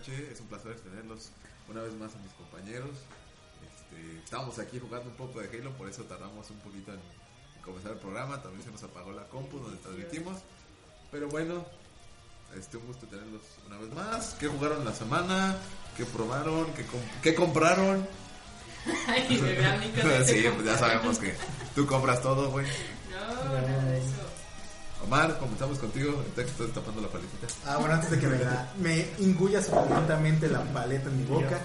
Noche. Es un placer tenerlos una vez más a mis compañeros. Este, estábamos aquí jugando un poco de Halo, por eso tardamos un poquito en, comenzar el programa. También se nos apagó la compu donde transmitimos. Pero bueno, este, un gusto tenerlos una vez más. ¿Qué jugaron la semana? ¿Qué probaron? ¿Qué, qué compraron? Ay, sí, pues ya sabemos que tú compras todo, güey. No, nada de eso. Omar, comenzamos contigo. Ahorita que estás tapando la paletita. Ah, bueno, antes de que me, la, me la paleta en mi boca.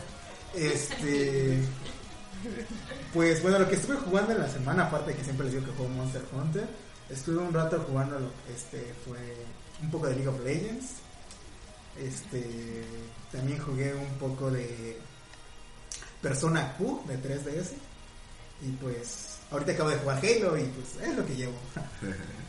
Este. Pues bueno, lo que estuve jugando en la semana, aparte de que siempre les digo que juego Monster Hunter, estuve un rato jugando lo este fue un poco de League of Legends. Este también jugué un poco de Persona Q de 3DS. Y pues ahorita acabo de jugar Halo y pues es lo que llevo.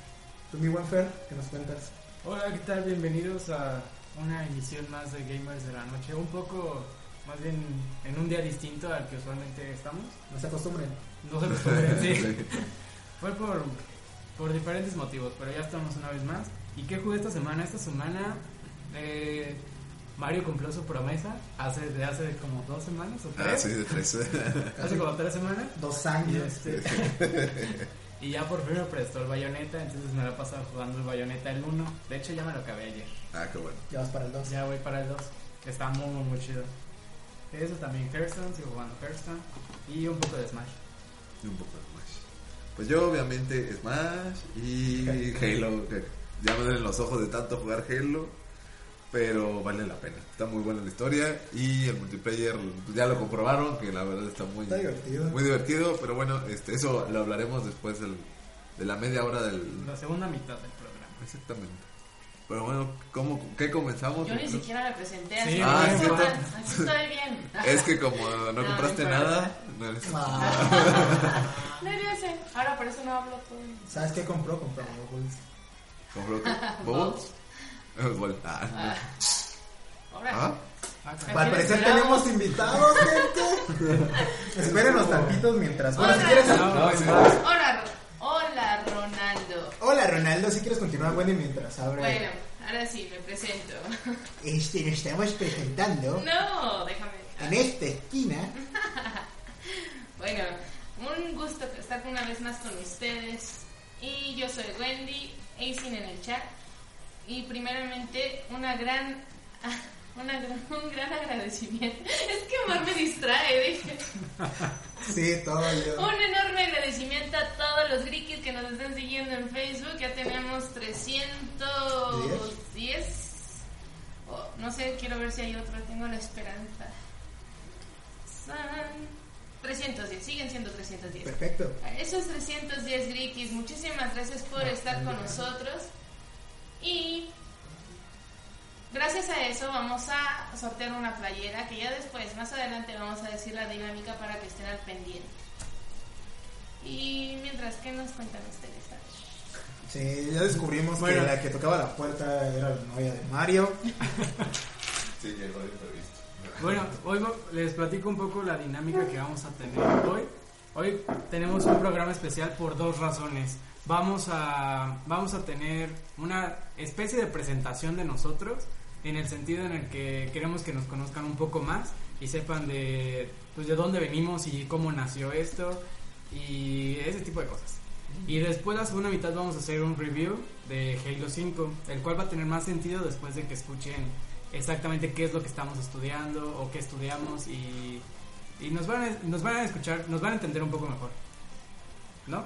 Tú, mi buen Fer, ¿qué nos cuentas? Hola, ¿qué tal? Bienvenidos a una emisión más de Gamers de la Noche. Un poco, más bien, en un día distinto al que usualmente estamos. No se acostumbren. No se acostumbren, sí. Fue por, por diferentes motivos, pero ya estamos una vez más. ¿Y qué jugué esta semana? Esta semana eh, Mario cumplió su promesa hace de hace como dos semanas o tres. Ah, sí, de tres. hace como tres semanas. Dos años. Este, Y ya por fin me prestó el bayoneta, entonces me lo he pasado jugando el bayoneta el 1. De hecho, ya me lo acabé ayer. Ah, qué bueno. Ya vas para el 2. Ya voy para el 2. Está muy, muy, muy chido. Eso también, Hearthstone, sigo jugando Hearthstone. Y un poco de Smash. Y un poco de Smash. Pues yo, obviamente, Smash y Halo. Ya me duelen los ojos de tanto jugar Halo pero vale la pena. Está muy buena la historia y el multiplayer ya lo comprobaron que la verdad está muy divertido. Muy divertido, pero bueno, este eso lo hablaremos después del, de la media hora del la segunda mitad del programa. Exactamente. Pero bueno, ¿cómo, ¿qué comenzamos? Yo ni siquiera me presenté así. ah, así estoy bien. Es que como no, compraste nada, no eres. Ah. no sé. Ahora por eso no hablo todo. ¿Sabes qué compró? Compró Bubbles. ¿Compró qué? ¿Bubbles? Ah, ¿Ah? Al parecer tenemos invitados, gente. Espérenos tantitos mientras. Hola, si quieres... hola, hola, Ronaldo. Hola, Ronaldo. Si quieres continuar, Wendy, mientras abre. Bueno, ahora sí, me presento. Este, nos estamos presentando. No, déjame. En esta esquina. bueno, un gusto estar una vez más con ustedes. Y yo soy Wendy, Aisin en el chat. Y primeramente, una gran, una un gran agradecimiento. Es que Omar me distrae, dije. Sí, todo yo. Un enorme agradecimiento a todos los grikis que nos están siguiendo en Facebook. Ya tenemos 310. no sé, quiero ver si hay otro. Tengo la esperanza. Son 310, siguen siendo 310. Perfecto. esos 310 grikis, muchísimas gracias por estar con nosotros. Y gracias a eso vamos a sortear una playera que ya después, más adelante, vamos a decir la dinámica para que estén al pendiente. Y mientras, ¿qué nos cuentan ustedes? Sí, ya descubrimos que la que tocaba la puerta era la novia de Mario. sí, ya lo Bueno, hoy les platico un poco la dinámica que vamos a tener hoy. Hoy tenemos un programa especial por dos razones vamos a, vamos a tener una especie de presentación de nosotros en el sentido en el que queremos que nos conozcan un poco más y sepan de, pues, de dónde venimos y cómo nació esto y ese tipo de cosas. Y después la segunda mitad vamos a hacer un review de Halo 5, el cual va a tener más sentido después de que escuchen exactamente qué es lo que estamos estudiando o qué estudiamos y, y nos, van a, nos van a escuchar, nos van a entender un poco mejor. ¿No?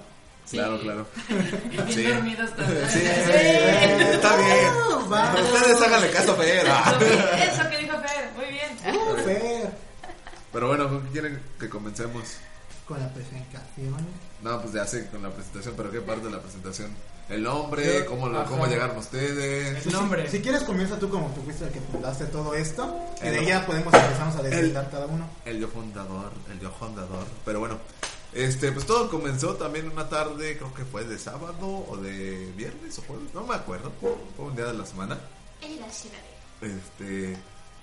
Claro, claro. Y bien dormidos Sí, está bien. Ustedes háganle caso a Fer. Eso que dijo Fer, muy bien. Uh, Fer. Pero bueno, ¿con qué quieren que comencemos? Con la presentación. No, pues ya sé, con la presentación, pero ¿qué parte de la presentación? El nombre, cómo, cómo llegaron ustedes. El nombre. Si, quieres, comienza tú como tú fuiste el que fundaste todo esto. Y de ahí ya podemos empezar a desvelar cada uno. El yo fundador, el yo fundador. Pero bueno, este, pues todo comenzó también una tarde, creo que fue de sábado o de viernes o jueves, no me acuerdo. Fue un día de la semana. Era así una vez. Este,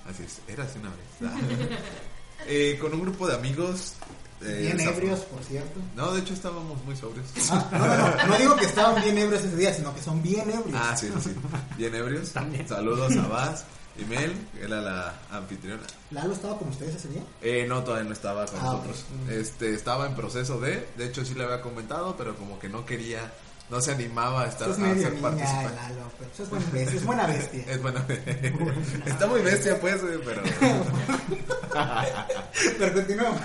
así es, era así una vez. eh, con un grupo de amigos. Eh, bien ebrios, por cierto. No, de hecho estábamos muy sobrios. Ah, no, no, no, digo que estaban bien ebrios ese día, sino que son bien ebrios. Ah, sí, sí. Bien ebrios. Saludos a Vaz. Imel era la anfitriona. ¿Lalo estaba con ustedes ese día? Eh, no, todavía no estaba con Ah, nosotros. Este, estaba en proceso de, de hecho sí le había comentado, pero como que no quería, no se animaba a estar Es a ser niña, participante. Lalo, pero pues es buena bestia, es buena bestia. Es buena. Está muy bestia, pues, güey, pero. Pero continuamos.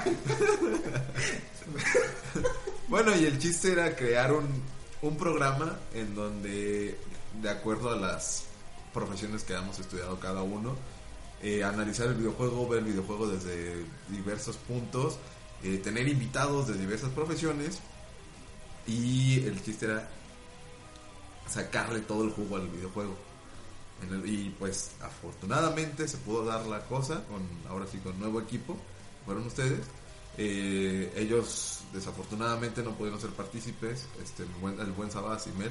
Bueno, y el chiste era crear un, un programa en donde, de acuerdo a las profesiones que hemos estudiado cada uno, eh, analizar el videojuego, ver el videojuego desde diversos puntos, eh, tener invitados de diversas profesiones y el chiste era sacarle todo el jugo al videojuego. Y pues afortunadamente se pudo dar la cosa con ahora sí con nuevo equipo fueron ustedes Eh, ellos desafortunadamente no pudieron ser partícipes este el buen, el y Mel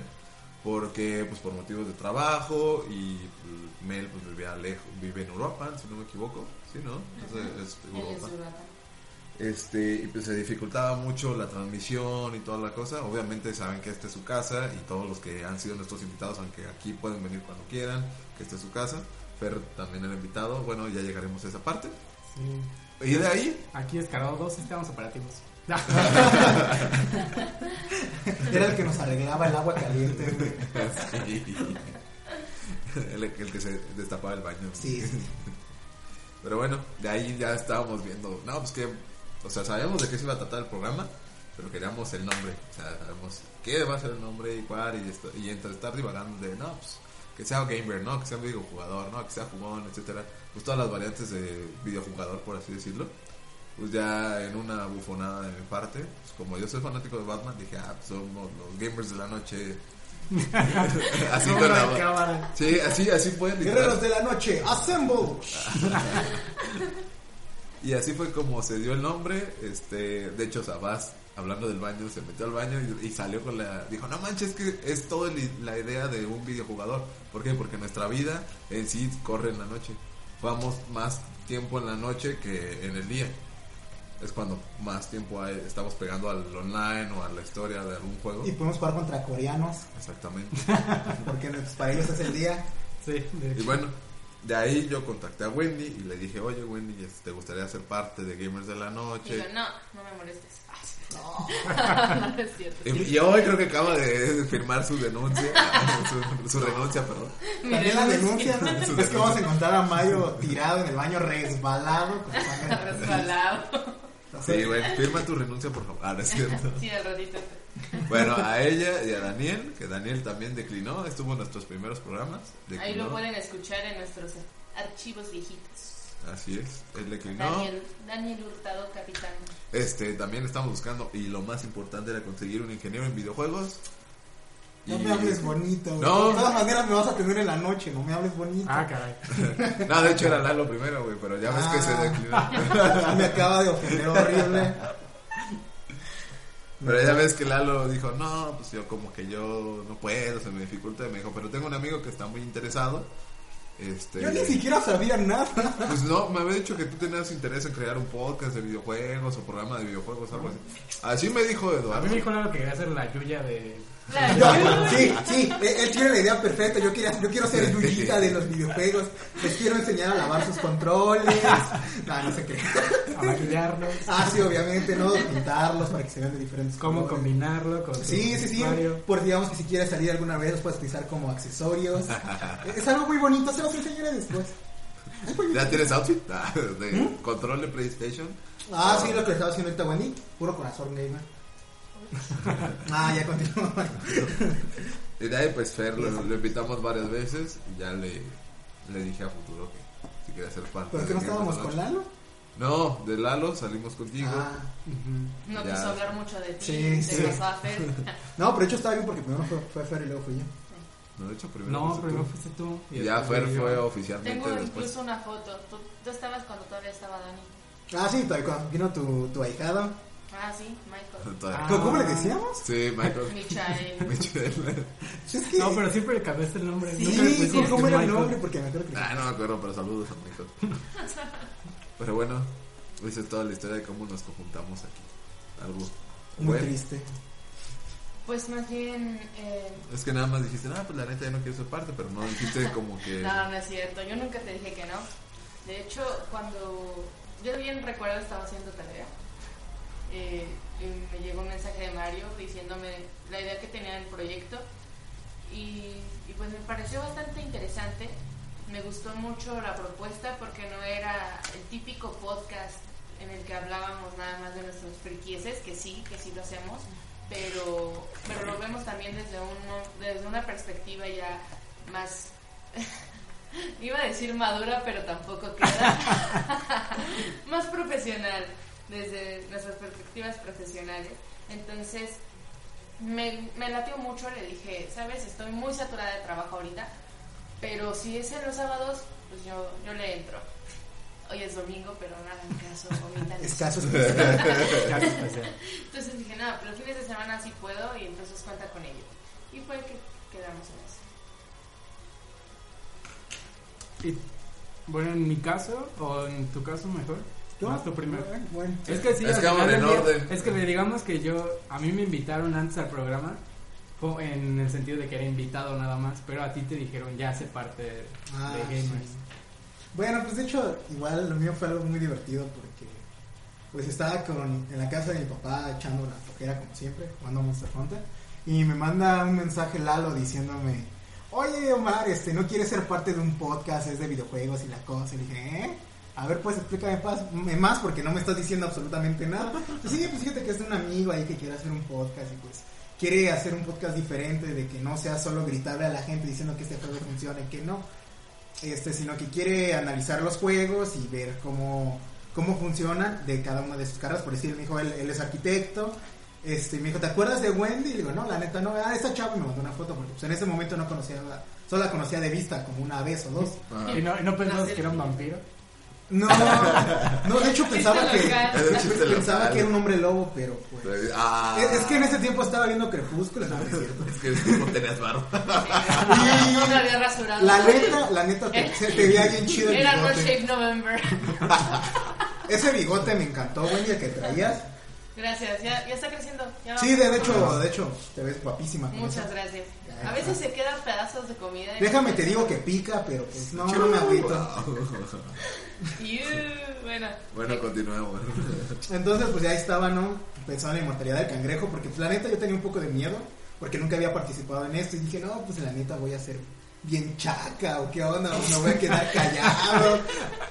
porque pues por motivos de trabajo y pues, Mel pues vivía lejos vive en Europa si no me equivoco sí no Entonces, es Europa. este y pues se dificultaba mucho la transmisión y toda la cosa. Obviamente saben que esta es su casa y todos los que han sido nuestros invitados aunque aquí pueden venir cuando quieran que esta es su casa. Fer también era invitado. Bueno ya llegaremos a esa parte. Sí. y de ahí Aquí descargado dos sistemas operativos. Era el que nos arreglaba el agua caliente, güey. el, el que se destapaba el baño. Sí, sí. pero bueno de ahí ya estábamos viendo. No pues que o sea sabíamos de qué se iba a tratar el programa pero queríamos el nombre. O sea sabemos qué va a ser el nombre y cuál y, esto, y entre estar divagando de no pues que sea gamer no que sea videojugador no que sea jugón etcétera. Pues todas las variantes de videojugador por así decirlo pues ya en una bufonada de mi parte pues como yo soy fanático de Batman dije ah pues somos los gamers de la noche así con la cámara. sí así así fue literal. Guerreros de la noche, assemble. Y así fue como se dio el nombre. Este, de hecho, Sabás, hablando del baño, se metió al baño y, y salió con la. Dijo: No manches, que es toda la idea de un videojugador. ¿Por qué? Porque nuestra vida en sí corre en la noche. Vamos más tiempo en la noche que en el día. Es cuando más tiempo hay- estamos pegando al online o a la historia de algún juego. Y podemos jugar contra coreanos, Exactamente. porque para ellos es el día. Sí, de Y bueno, de ahí yo contacté a Wendy y le dije: Oye, Wendy, ¿te gustaría ser parte de Gamers de la Noche? Digo, no, no me molestes. No, no es cierto. Y, y hoy creo que acaba de firmar su denuncia, su, su renuncia, perdón. También la denuncia. ¿no? es que vamos a encontrar a Mayo tirado en el baño resbalado. con. Resbalado. Sí, güey, firma tu renuncia, por favor. Ah, no es cierto. Sí, al ratito. Bueno, a ella y a Daniel, que Daniel también declinó, estuvo en nuestros primeros programas. Ahí lo pueden escuchar en nuestros archivos viejitos. Así es, él declinó. Daniel, Daniel Hurtado, capitán. Este, también estamos buscando, y lo más importante era conseguir un ingeniero en videojuegos. No me hables bonito. güey. No. De todas maneras me vas a tener en la noche, no me hables bonito. Ah, caray. No, de hecho era Lalo primero, güey, pero ya ves que se Ah. declinó. me acaba de ofender horrible. Pero ya ves que Lalo dijo, no, pues yo como que yo no puedo, se me dificulta. Y me dijo, pero tengo un amigo que está muy interesado. Este, Yo ni siquiera sabía nada. Pues no, me había dicho que tú tenías interés en crear un podcast de videojuegos o programa de videojuegos, algo así. Así me dijo A Eduardo. mí me dijo Lalo que quería hacer la Yuya de. Sí, sí, él, él tiene la idea perfecta. Yo, quería, yo quiero ser Yuyita de los videojuegos. Les quiero enseñar a lavar sus controles. No, no sé qué. a maquillarlos. Ah, sí, obviamente, ¿no? Pintarlos para que se vean de diferentes Cómo colores. combinarlo con. Sí, sí, sí. Por digamos que si quieres salir alguna vez, los puedes utilizar como accesorios. es algo muy bonito, se los enseñaré después. ¿Ya tienes outfit? Ah, de control de PlayStation. Ah, sí, lo que estaba haciendo ahorita Wendy. Puro corazón gamer. ah, ya continúo. Y de ahí pues Fer lo, lo invitamos varias veces y ya le, le dije a futuro que si quería ser parte. ¿Pero que no estábamos con. Lalo? No, de Lalo salimos contigo. Ah, Ujú. No Ya. quiso hablar mucho de ti. Sí, sí. a Fer. no, pero de hecho estaba bien porque primero fue, fue Fer y luego fui yo. No, de hecho primero No, fuiste primero tú. fuiste tú. Y ya Fer yo. fue oficialmente Tengo después. incluso una foto. Tú, tú estabas cuando todavía estaba Dani. Ah, sí, todavía cuando vino tu, tu ahijado. Ah, sí, Michael. Ah. ¿Cómo, cómo le decíamos? Sí, Michael. Michael. Michelle. Sí, es que... No, pero siempre le cambiaste el nombre. Sí, Nunca le pusiste ¿cómo era el Michael. nombre? Porque me acuerdo que... Ah, no me acuerdo, pero saludos a Michael. Pero bueno, esa es toda la historia de cómo nos conjuntamos aquí. Algo Muy bueno. triste. Pues más bien... Eh, Es que nada más dijiste, ah, pues la neta ya no quiero ser parte, pero no dijiste como que... no, no es cierto. Yo nunca te dije que no. De hecho, cuando yo bien recuerdo estaba haciendo tarea eh, y me llegó un mensaje de Mario diciéndome la idea que tenía del proyecto y, pues me pareció bastante interesante. Me gustó mucho la propuesta porque no era el típico podcast en el que hablábamos nada más de nuestros friquieses, que sí, que sí lo hacemos, pero, pero lo vemos también desde, un, desde una perspectiva ya más Iba a decir madura, pero tampoco queda. Más profesional, desde nuestras perspectivas profesionales. Entonces, me, me latió mucho, le dije, sabes, estoy muy saturada de trabajo ahorita, pero si es en los sábados, pues yo, yo le entro. Hoy es domingo, pero nada en caso, vomitan. Especial. Caso especial. Entonces dije, nada, pero fines de semana sí puedo y entonces cuenta con ello. Y fue que quedamos en eso. Y, bueno, en mi caso, o en tu caso mejor, Tú primero. Bueno, Es que sí, Es que vamos final en del día- orden. Es que le digamos que yo, a mí me invitaron antes al programa, en el sentido de que era invitado nada más, pero a ti te dijeron ya hace parte de, Ah, de gamers. sí. Bueno, pues de hecho, igual lo mío fue algo muy divertido porque pues estaba con, en la casa de mi papá echando la flojera como siempre, jugando Monster Hunter, y me manda un mensaje Lalo diciéndome, oye Omar, este, ¿no quieres ser parte de un podcast, es de videojuegos y la cosa? Y le dije, ¿eh? A ver, pues explícame más porque no me estás diciendo absolutamente nada. Pues sí, pues fíjate que es un amigo ahí que quiere hacer un podcast y pues quiere hacer un podcast diferente, de que no sea solo gritarle a la gente diciendo que este juego funciona y que no este, sino que quiere analizar los juegos y ver cómo, cómo funcionan de cada una de sus caras. Por decir, me dijo, él, él es arquitecto. Este, me dijo, ¿te acuerdas de Wendy? Y digo, no, la neta no. Ah, esta chava y me mandó una foto porque pues, en ese momento no conocía, solo la conocía de vista, como una vez o dos. Ah. ¿Y no, y no pensabas que era un vampiro? No, no, de hecho pensaba que, chiste pensaba que era un hombre lobo, pero pues... Ah. Es, es que en ese tiempo estaba viendo Crepúsculo, no, no es cierto. Es que no tenías varo. No me había rasurado. La neta, la neta, te, se te veía bien chido el Era No. Shave November. Ese bigote me encantó, Wendy, el que traías. Gracias, ya, ya está creciendo. ya Sí, de hecho, de hecho, te ves guapísima Muchas eso. gracias. A veces se quedan pedazos de comida. Déjame te digo que pica, pero pues no, no me agüito. Iu, bueno. Bueno, continuemos. Entonces, pues ya estaba, ¿no? Pensando en la inmortalidad del cangrejo, porque pues la neta yo tenía un poco de miedo, porque nunca había participado en esto, y dije, no, pues la neta voy a ser bien chaca, o qué onda, o me voy a quedar callado,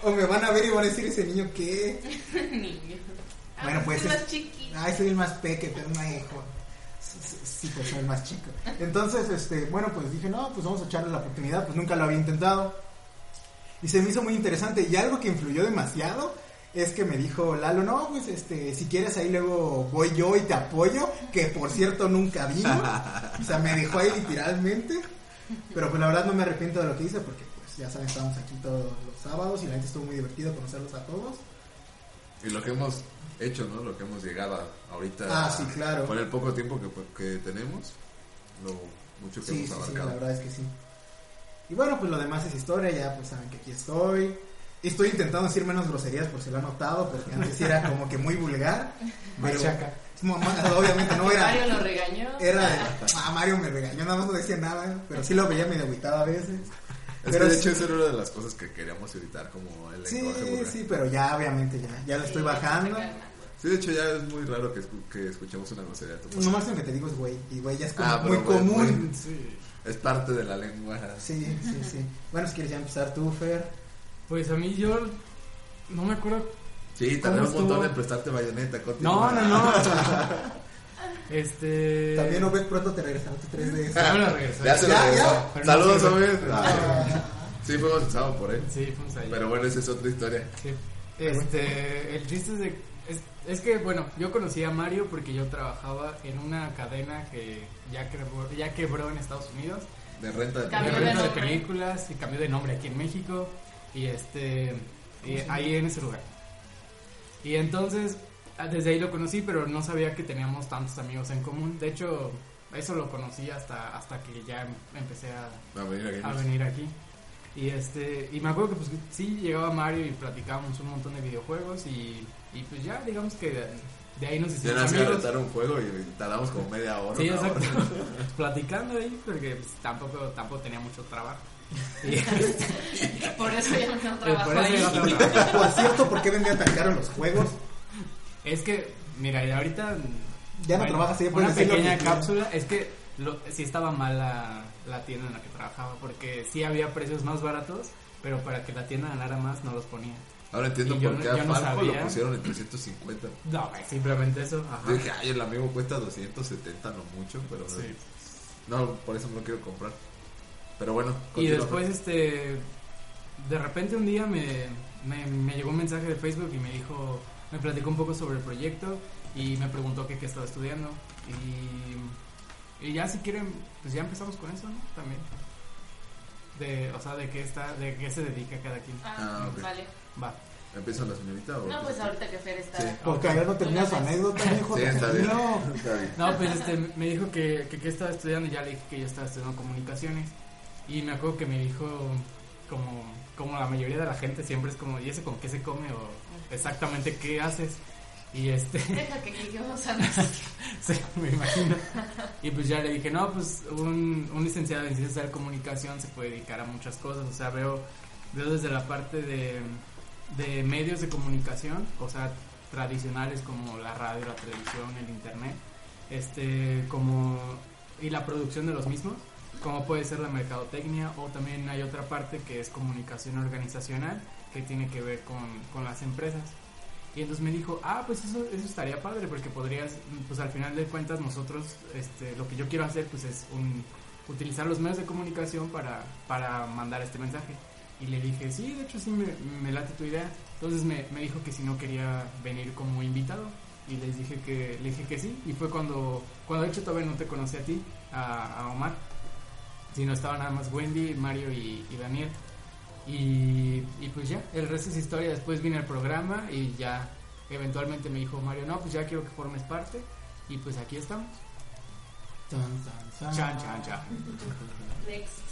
o me van a ver y van a decir, ese niño qué. Niño. Ah, Bueno, pues, es es- más chiquito. Ay, soy el más peque, pero no hijo. Sí, sí, Sí, pues soy el más chico. Entonces, este, bueno, pues dije, no, pues vamos a echarle la oportunidad, pues nunca lo había intentado. Y se me hizo muy interesante. Y algo que influyó demasiado es que me dijo Lalo, no, pues este, si quieres ahí luego voy yo y te apoyo, que por cierto nunca vino. O sea, me dejó ahí literalmente. Pero pues la verdad no me arrepiento de lo que hice porque pues ya saben, estamos aquí todos los sábados y la gente estuvo muy divertido conocerlos a todos. Y lo que hemos hecho, ¿no? Lo que hemos llegado a- ahorita. Ah, sí, claro. Con el poco tiempo que, que tenemos, lo mucho que Sí, sí, hemos sí, abarcado. la verdad es que sí. Y bueno, pues lo demás es historia, ya pues saben que aquí estoy. Estoy intentando decir menos groserías por si lo han notado, porque antes sí era como que muy vulgar. Machaca. Obviamente no era. Mario lo regañó. Era de, ah, Mario me regañó, nada más no decía nada, pero sí lo veía medio agüitado a veces. Es Pero que de sí- hecho eso era una de las cosas que queríamos evitar, como el Sí, lenguaje vulgar. sí, pero ya obviamente ya, ya lo estoy bajando. Sí, de hecho ya es muy raro que, escu- que escuchemos una grosería de tu parte. Lo que te digo es güey, y güey ya es como Ah, muy güey, común. Sí. Es parte de la lengua. Sí, sí, sí. Bueno, si quieres ya empezar tú, Fer. Pues a mí yo no me acuerdo. Sí, ¿Cómo tardé un montón en prestarte bayoneta. No, continúa. no, no. Este. También Obed pronto te regresará tu 3DS. Ya me lo. Ya se Ya, lo regresó. no Saludos. Obed. Ah. Sí, fuimos el sábado por él. Sí, fuimos ahí. Pero bueno, esa es otra historia. Sí. Este, el chiste es de es, que bueno, yo conocí a Mario porque yo trabajaba en una cadena que ya quebró, ya quebró en Estados Unidos, De renta de de renta de películas y cambió de nombre aquí en México y este y ahí en ese lugar. Y entonces ah, desde ahí lo conocí, pero no sabía que teníamos tantos amigos en común. De hecho, eso lo conocí hasta hasta que ya empecé a, venir aquí. a venir aquí. Y este y me acuerdo que pues sí llegaba Mario y platicábamos un montón de videojuegos y, y pues ya digamos que de ahí nos Ya hicimos nos iba a amigos. un juego y tardamos como media hora. Sí, exacto. hora. Platicando ahí, porque pues, tampoco, tampoco tenía mucho trabajo. Y, Por eso ya no Eh, trabajo por eso no trabajo. Por cierto, ¿por qué vendían tan caros los juegos? Es que, mira, y ahorita. Ya no trabajas ahí, Una pequeña cápsula. Es que lo, sí estaba mal la, la tienda en la que trabajaba, porque sí había precios más baratos, pero para que la tienda ganara más no los ponía. Ahora entiendo por no- qué a no Falco lo pusieron en 350. No, güey, simplemente eso. Ajá. Yo dije, ay, el amigo cuesta 270, no mucho, pero Sí. no, por eso no lo quiero comprar. Pero bueno, Y después, este, de repente un día me, me, me llegó un mensaje de Facebook y me dijo, me platicó un poco sobre el proyecto y me preguntó que qué estaba estudiando. Y, y ya si quieren, pues ya empezamos con eso, ¿no? También. De, o sea, de qué está, de qué se dedica cada quien. Ah, Ah, ok. vale. Va. ¿Empieza la señorita o No, pues ahorita que Fer está. Sí. Porque a ver, no termina su anécdota, mijo. Sí, está bien. tranquilo. Está bien. No, pues este, me dijo que, que, que estaba estudiando y ya le dije que yo estaba estudiando comunicaciones. Y me acuerdo que me dijo, como, como la mayoría de la gente siempre es como, ¿y eso con qué se come? O exactamente qué haces. Y este, Deja que lleguemos a sí, me imagino. Y pues ya le dije, no, pues un, un licenciado en ciencias de la comunicación se puede dedicar a muchas cosas. O sea, veo, veo desde la parte de, de medios de comunicación, o sea, tradicionales como la radio, la televisión, el internet, este, como, y la producción de los mismos, como puede ser la mercadotecnia, o también hay otra parte que es comunicación organizacional, que tiene que ver con, con las empresas. Y entonces me dijo, ah, pues eso, eso estaría padre, porque podrías, pues al final de cuentas nosotros, este, lo que yo quiero hacer, pues es un, utilizar los medios de comunicación para, para mandar este mensaje. Y le dije, sí, de hecho sí me, me late tu idea. Entonces me, me dijo que si no quería venir como invitado. Y les dije que, le dije que sí. Y fue cuando, cuando de hecho todavía no te conocí a ti, a, a Omar. Sino estaba nada más Wendy, Mario y, y Daniel. Y, y pues ya, el resto es historia. Después vine al programa y ya eventualmente me dijo Mario, no, pues ya quiero que formes parte. Y pues aquí estamos. Tan, tan, tan. Chan, chan, chan. Next.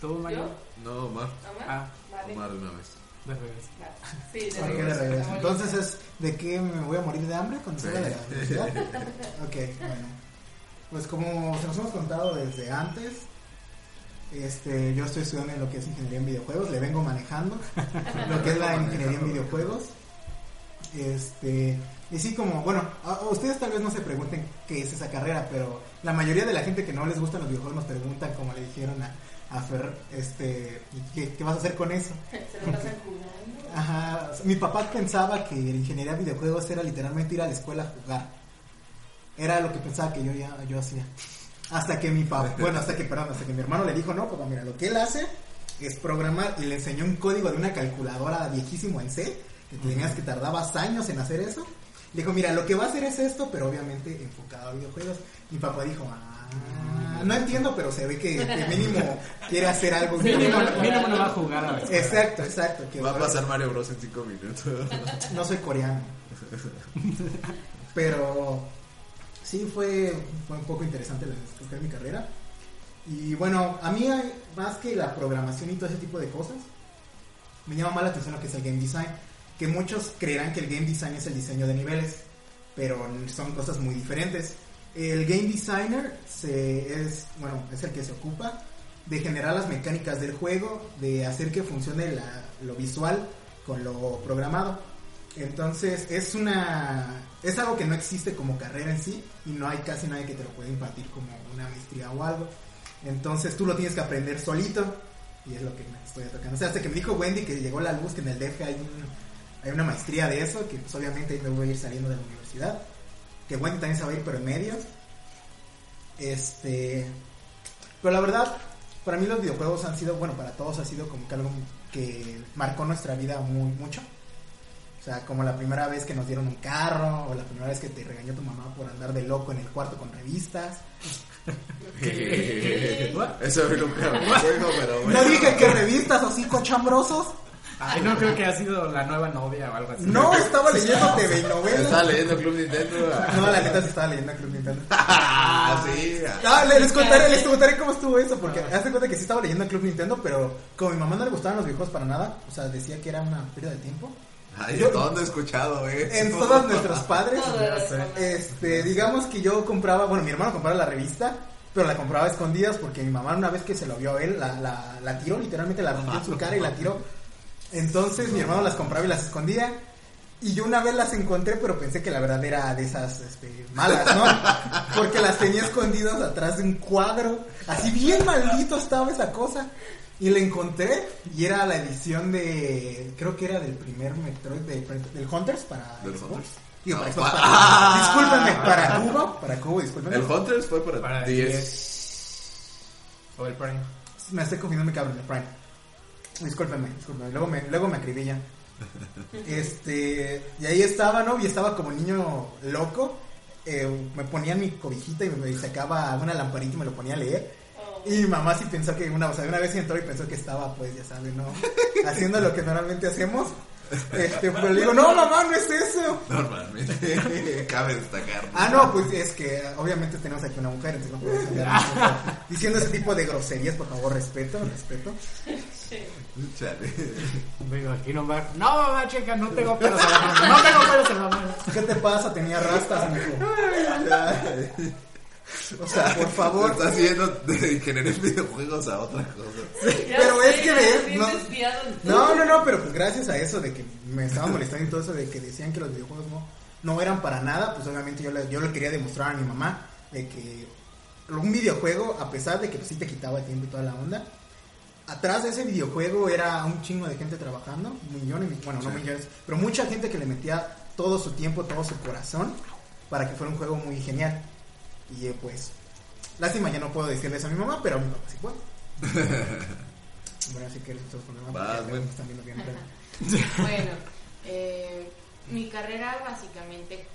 ¿Tú, Mario? No, Omar. ¿Omar? Ah, Vale. Omar de una vez. de regreso. Va. Sí, de Ok, de regreso. Entonces es de qué me voy a morir de hambre cuando salga de la universidad. Ok, bueno. Pues como se nos hemos contado desde antes, este, yo estoy estudiando en lo que es ingeniería en videojuegos, le vengo manejando lo que es la ingeniería en videojuegos. Este, y sí como, bueno, a- a ustedes tal vez no se pregunten qué es esa carrera, pero la mayoría de la gente que no les gustan los videojuegos nos preguntan, como le dijeron a, a Fer, este, ¿qué, ¿qué vas a hacer con eso? Se lo pasan jugando. Ajá, mi papá pensaba que la ingeniería de videojuegos era literalmente ir a la escuela a jugar. Era lo que pensaba que yo ya yo hacía. Hasta que mi papá, bueno, hasta que, perdón, hasta que mi hermano le dijo, no, papá, mira, lo que él hace es programar y le enseñó un código de una calculadora viejísimo en C, que tenías que tardabas años en hacer eso. Le dijo, mira, lo que va a hacer es esto, pero obviamente enfocado a videojuegos. Mi papá dijo, ah, no entiendo, pero se ve que, que mínimo quiere hacer algo. Mínimo, mínimo no va a jugar a la escuela. Exacto, exacto. que Va a pasar Mario Bros en 5 minutos. no soy coreano. Pero sí fue, fue un poco interesante la- escoger mi carrera. Y bueno, a mí más que la programación y todo ese tipo de cosas, me llama más la atención lo que es el game design. Que muchos creerán que el game design es el diseño de niveles, pero son cosas muy diferentes. El game designer se, es, bueno, es el que se ocupa de generar las mecánicas del juego, de hacer que funcione la- lo visual con lo programado. Entonces es una es algo que no existe como carrera en sí y no hay casi nadie que te lo pueda impartir como una maestría o algo. Entonces tú lo tienes que aprender solito y es lo que me estoy tocando. O sea, hasta que me dijo Wendy que llegó la luz que en el DF hay un hay una maestría de eso, que pues obviamente me voy a ir saliendo de la universidad. Que Wendy también se va a ir pero en medios. Este pero la verdad, para mí los videojuegos han sido, bueno, para todos ha sido como que algo que marcó nuestra vida muy mucho. O sea, como la primera vez que nos dieron un carro, o la primera vez que te regañó tu mamá por andar de loco en el cuarto con revistas. Eso nunca me acuerdo, pero bueno. No dije que revistas así cochambrosos. Ay, no creo que ha sido la nueva novia o algo así. No, estaba leyendo TV y Estaba novelas. leyendo Club Nintendo. No, la neta sí estaba leyendo Club Nintendo. Ah, sí. Ah, le- les contaré, les contaré cómo estuvo eso, porque hazte cuenta que sí estaba leyendo Club Nintendo, pero como a mi mamá no le gustaban los videojuegos para nada, o sea, decía que era una pérdida de tiempo. Ay, Yo- ¿dónde he escuchado eso? en todos nuestros padres, Todo este, digamos que yo compraba, bueno, mi hermano compraba la revista, pero la compraba a escondidas porque mi mamá una vez que se lo vio a él, la, la, la tiró, literalmente la rompió en su cara y la tiró. Entonces mi hermano las compraba y las escondía. Y yo una vez las encontré, pero pensé que la verdad era de esas este, malas, ¿no? Porque las tenía escondidas atrás de un cuadro. Así bien maldito estaba esa cosa. Y la encontré y era la edición de, creo que era del primer Metroid, de- del Hunters para ¿Del Xbox. Hunters? Digo, para No, Xbox, pa- para- ¡Ah! discúlpenme, para Cubo, para Cubo, discúlpenme. El Hunters fue para, Para 10. O el Prime. Me estoy confundiendo mi cabrón de Prime. Discúlpenme, discúlpenme. Luego me, luego me acribillan. Este, y ahí estaba, ¿no? Y estaba como niño loco. Eh, me ponía mi cobijita y me sacaba una lamparita y me lo ponía a leer. Oh. Y mi mamá sí pensó que una, o sea, una vez entró y pensó que estaba, pues, ya saben, ¿no? Haciendo lo que normalmente hacemos. Este, pero le digo, no, mamá, no es eso. Normalmente. Cabe destacar. Ah, no, pues es que obviamente tenemos aquí una mujer, entonces no podemos andar diciendo ese tipo de groserías, por favor, respeto, respeto. Sí. Chale. Me imagino, Mar. No, mamá, checa, no tengo pelos en la mano. No tengo pelos en la mano. ¿Qué te pasa? Tenía rastas, mijo. O sea, por favor. Estás haciendo de ingeniería en videojuegos a otra cosa. Pero sé, es que ves. No, no, no, pero pues gracias a eso de que me estaba molestando y todo eso de que decían que los videojuegos no, no eran para nada, pues obviamente yo le, yo le quería demostrar a mi mamá de que un videojuego, a pesar de que pues, sí te quitaba tiempo y toda la onda, atrás de ese videojuego era un chingo de gente trabajando, millones, bueno, no Sí. millones, pero mucha gente que le metía todo su tiempo, todo su corazón para que fuera un juego muy genial. Y eh, pues, lástima, ya no puedo decirles a mi mamá, pero a mi papá sí puedo. bueno, así que esto con mi mamá, güey. están viendo bien, pero- Bueno, eh, mi carrera básicamente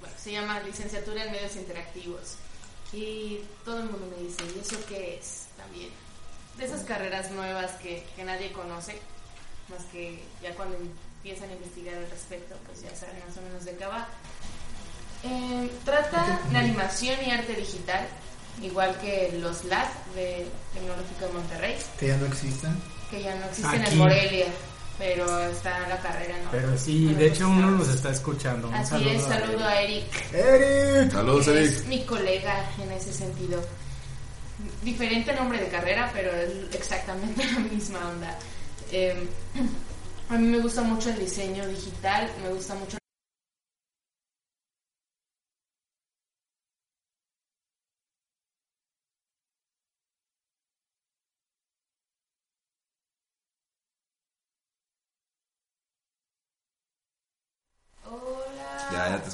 bueno, se llama licenciatura en medios interactivos. Y todo el mundo me dice, ¿y eso qué es? También. De esas carreras nuevas que, que nadie conoce, más que ya cuando empiezan a investigar al respecto, pues ya saben más o menos de qué va. Eh, trata de animación y arte digital, igual que los LAT de Tecnológico de Monterrey, que ya no existen. que ya no existen Aquí. en Morelia, pero está la carrera, ¿no? Pero sí, de pues, hecho uno estamos- nos está escuchando. Un Así es, a saludo él. a Eric. ¡Eric! Saludos, Eric. Es mi colega en ese sentido. Diferente nombre de carrera, pero es exactamente la misma onda. Eh, a mí me gusta mucho el diseño digital, me gusta mucho.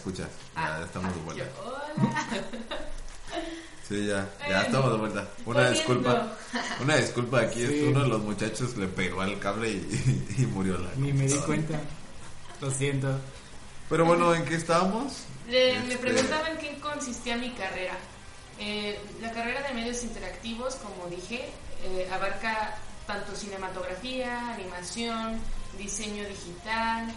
Hola. Ya, Ah, estamos de yo, vuelta. hola. Sí, ya, ya estamos de vuelta. Una disculpa. Una disculpa, aquí Sí. es uno de los muchachos le pegó al cable y, y murió la. Ni me di cuenta. Lo siento. Pero bueno, ¿en qué estábamos? Le- me Este- preguntaban en qué consistía mi carrera. Eh, la carrera de medios interactivos, como dije, eh, abarca tanto cinematografía, animación, diseño digital,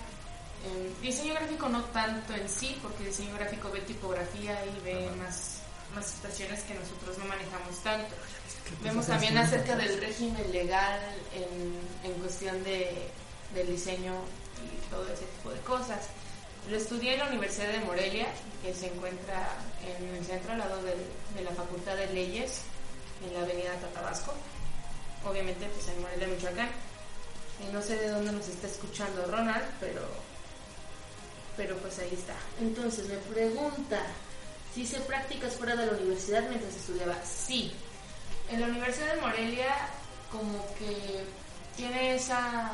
diseño gráfico no tanto en sí, porque diseño gráfico ve tipografía y ve más, más situaciones que nosotros no manejamos tanto. Vemos también acerca del régimen legal en, en cuestión de, del diseño y todo ese tipo de cosas. Lo estudié en la Universidad de Morelia, que se encuentra en el centro al lado del- de, la Facultad de Leyes, en la avenida Tatabasco. Obviamente, pues en Morelia, Michoacán. Y no sé de dónde nos está escuchando Ronald, pero, pero pues ahí está. Entonces me pregunta, si hice prácticas fuera de la universidad mientras estudiaba. Sí, en la Universidad de Morelia como que tiene esa,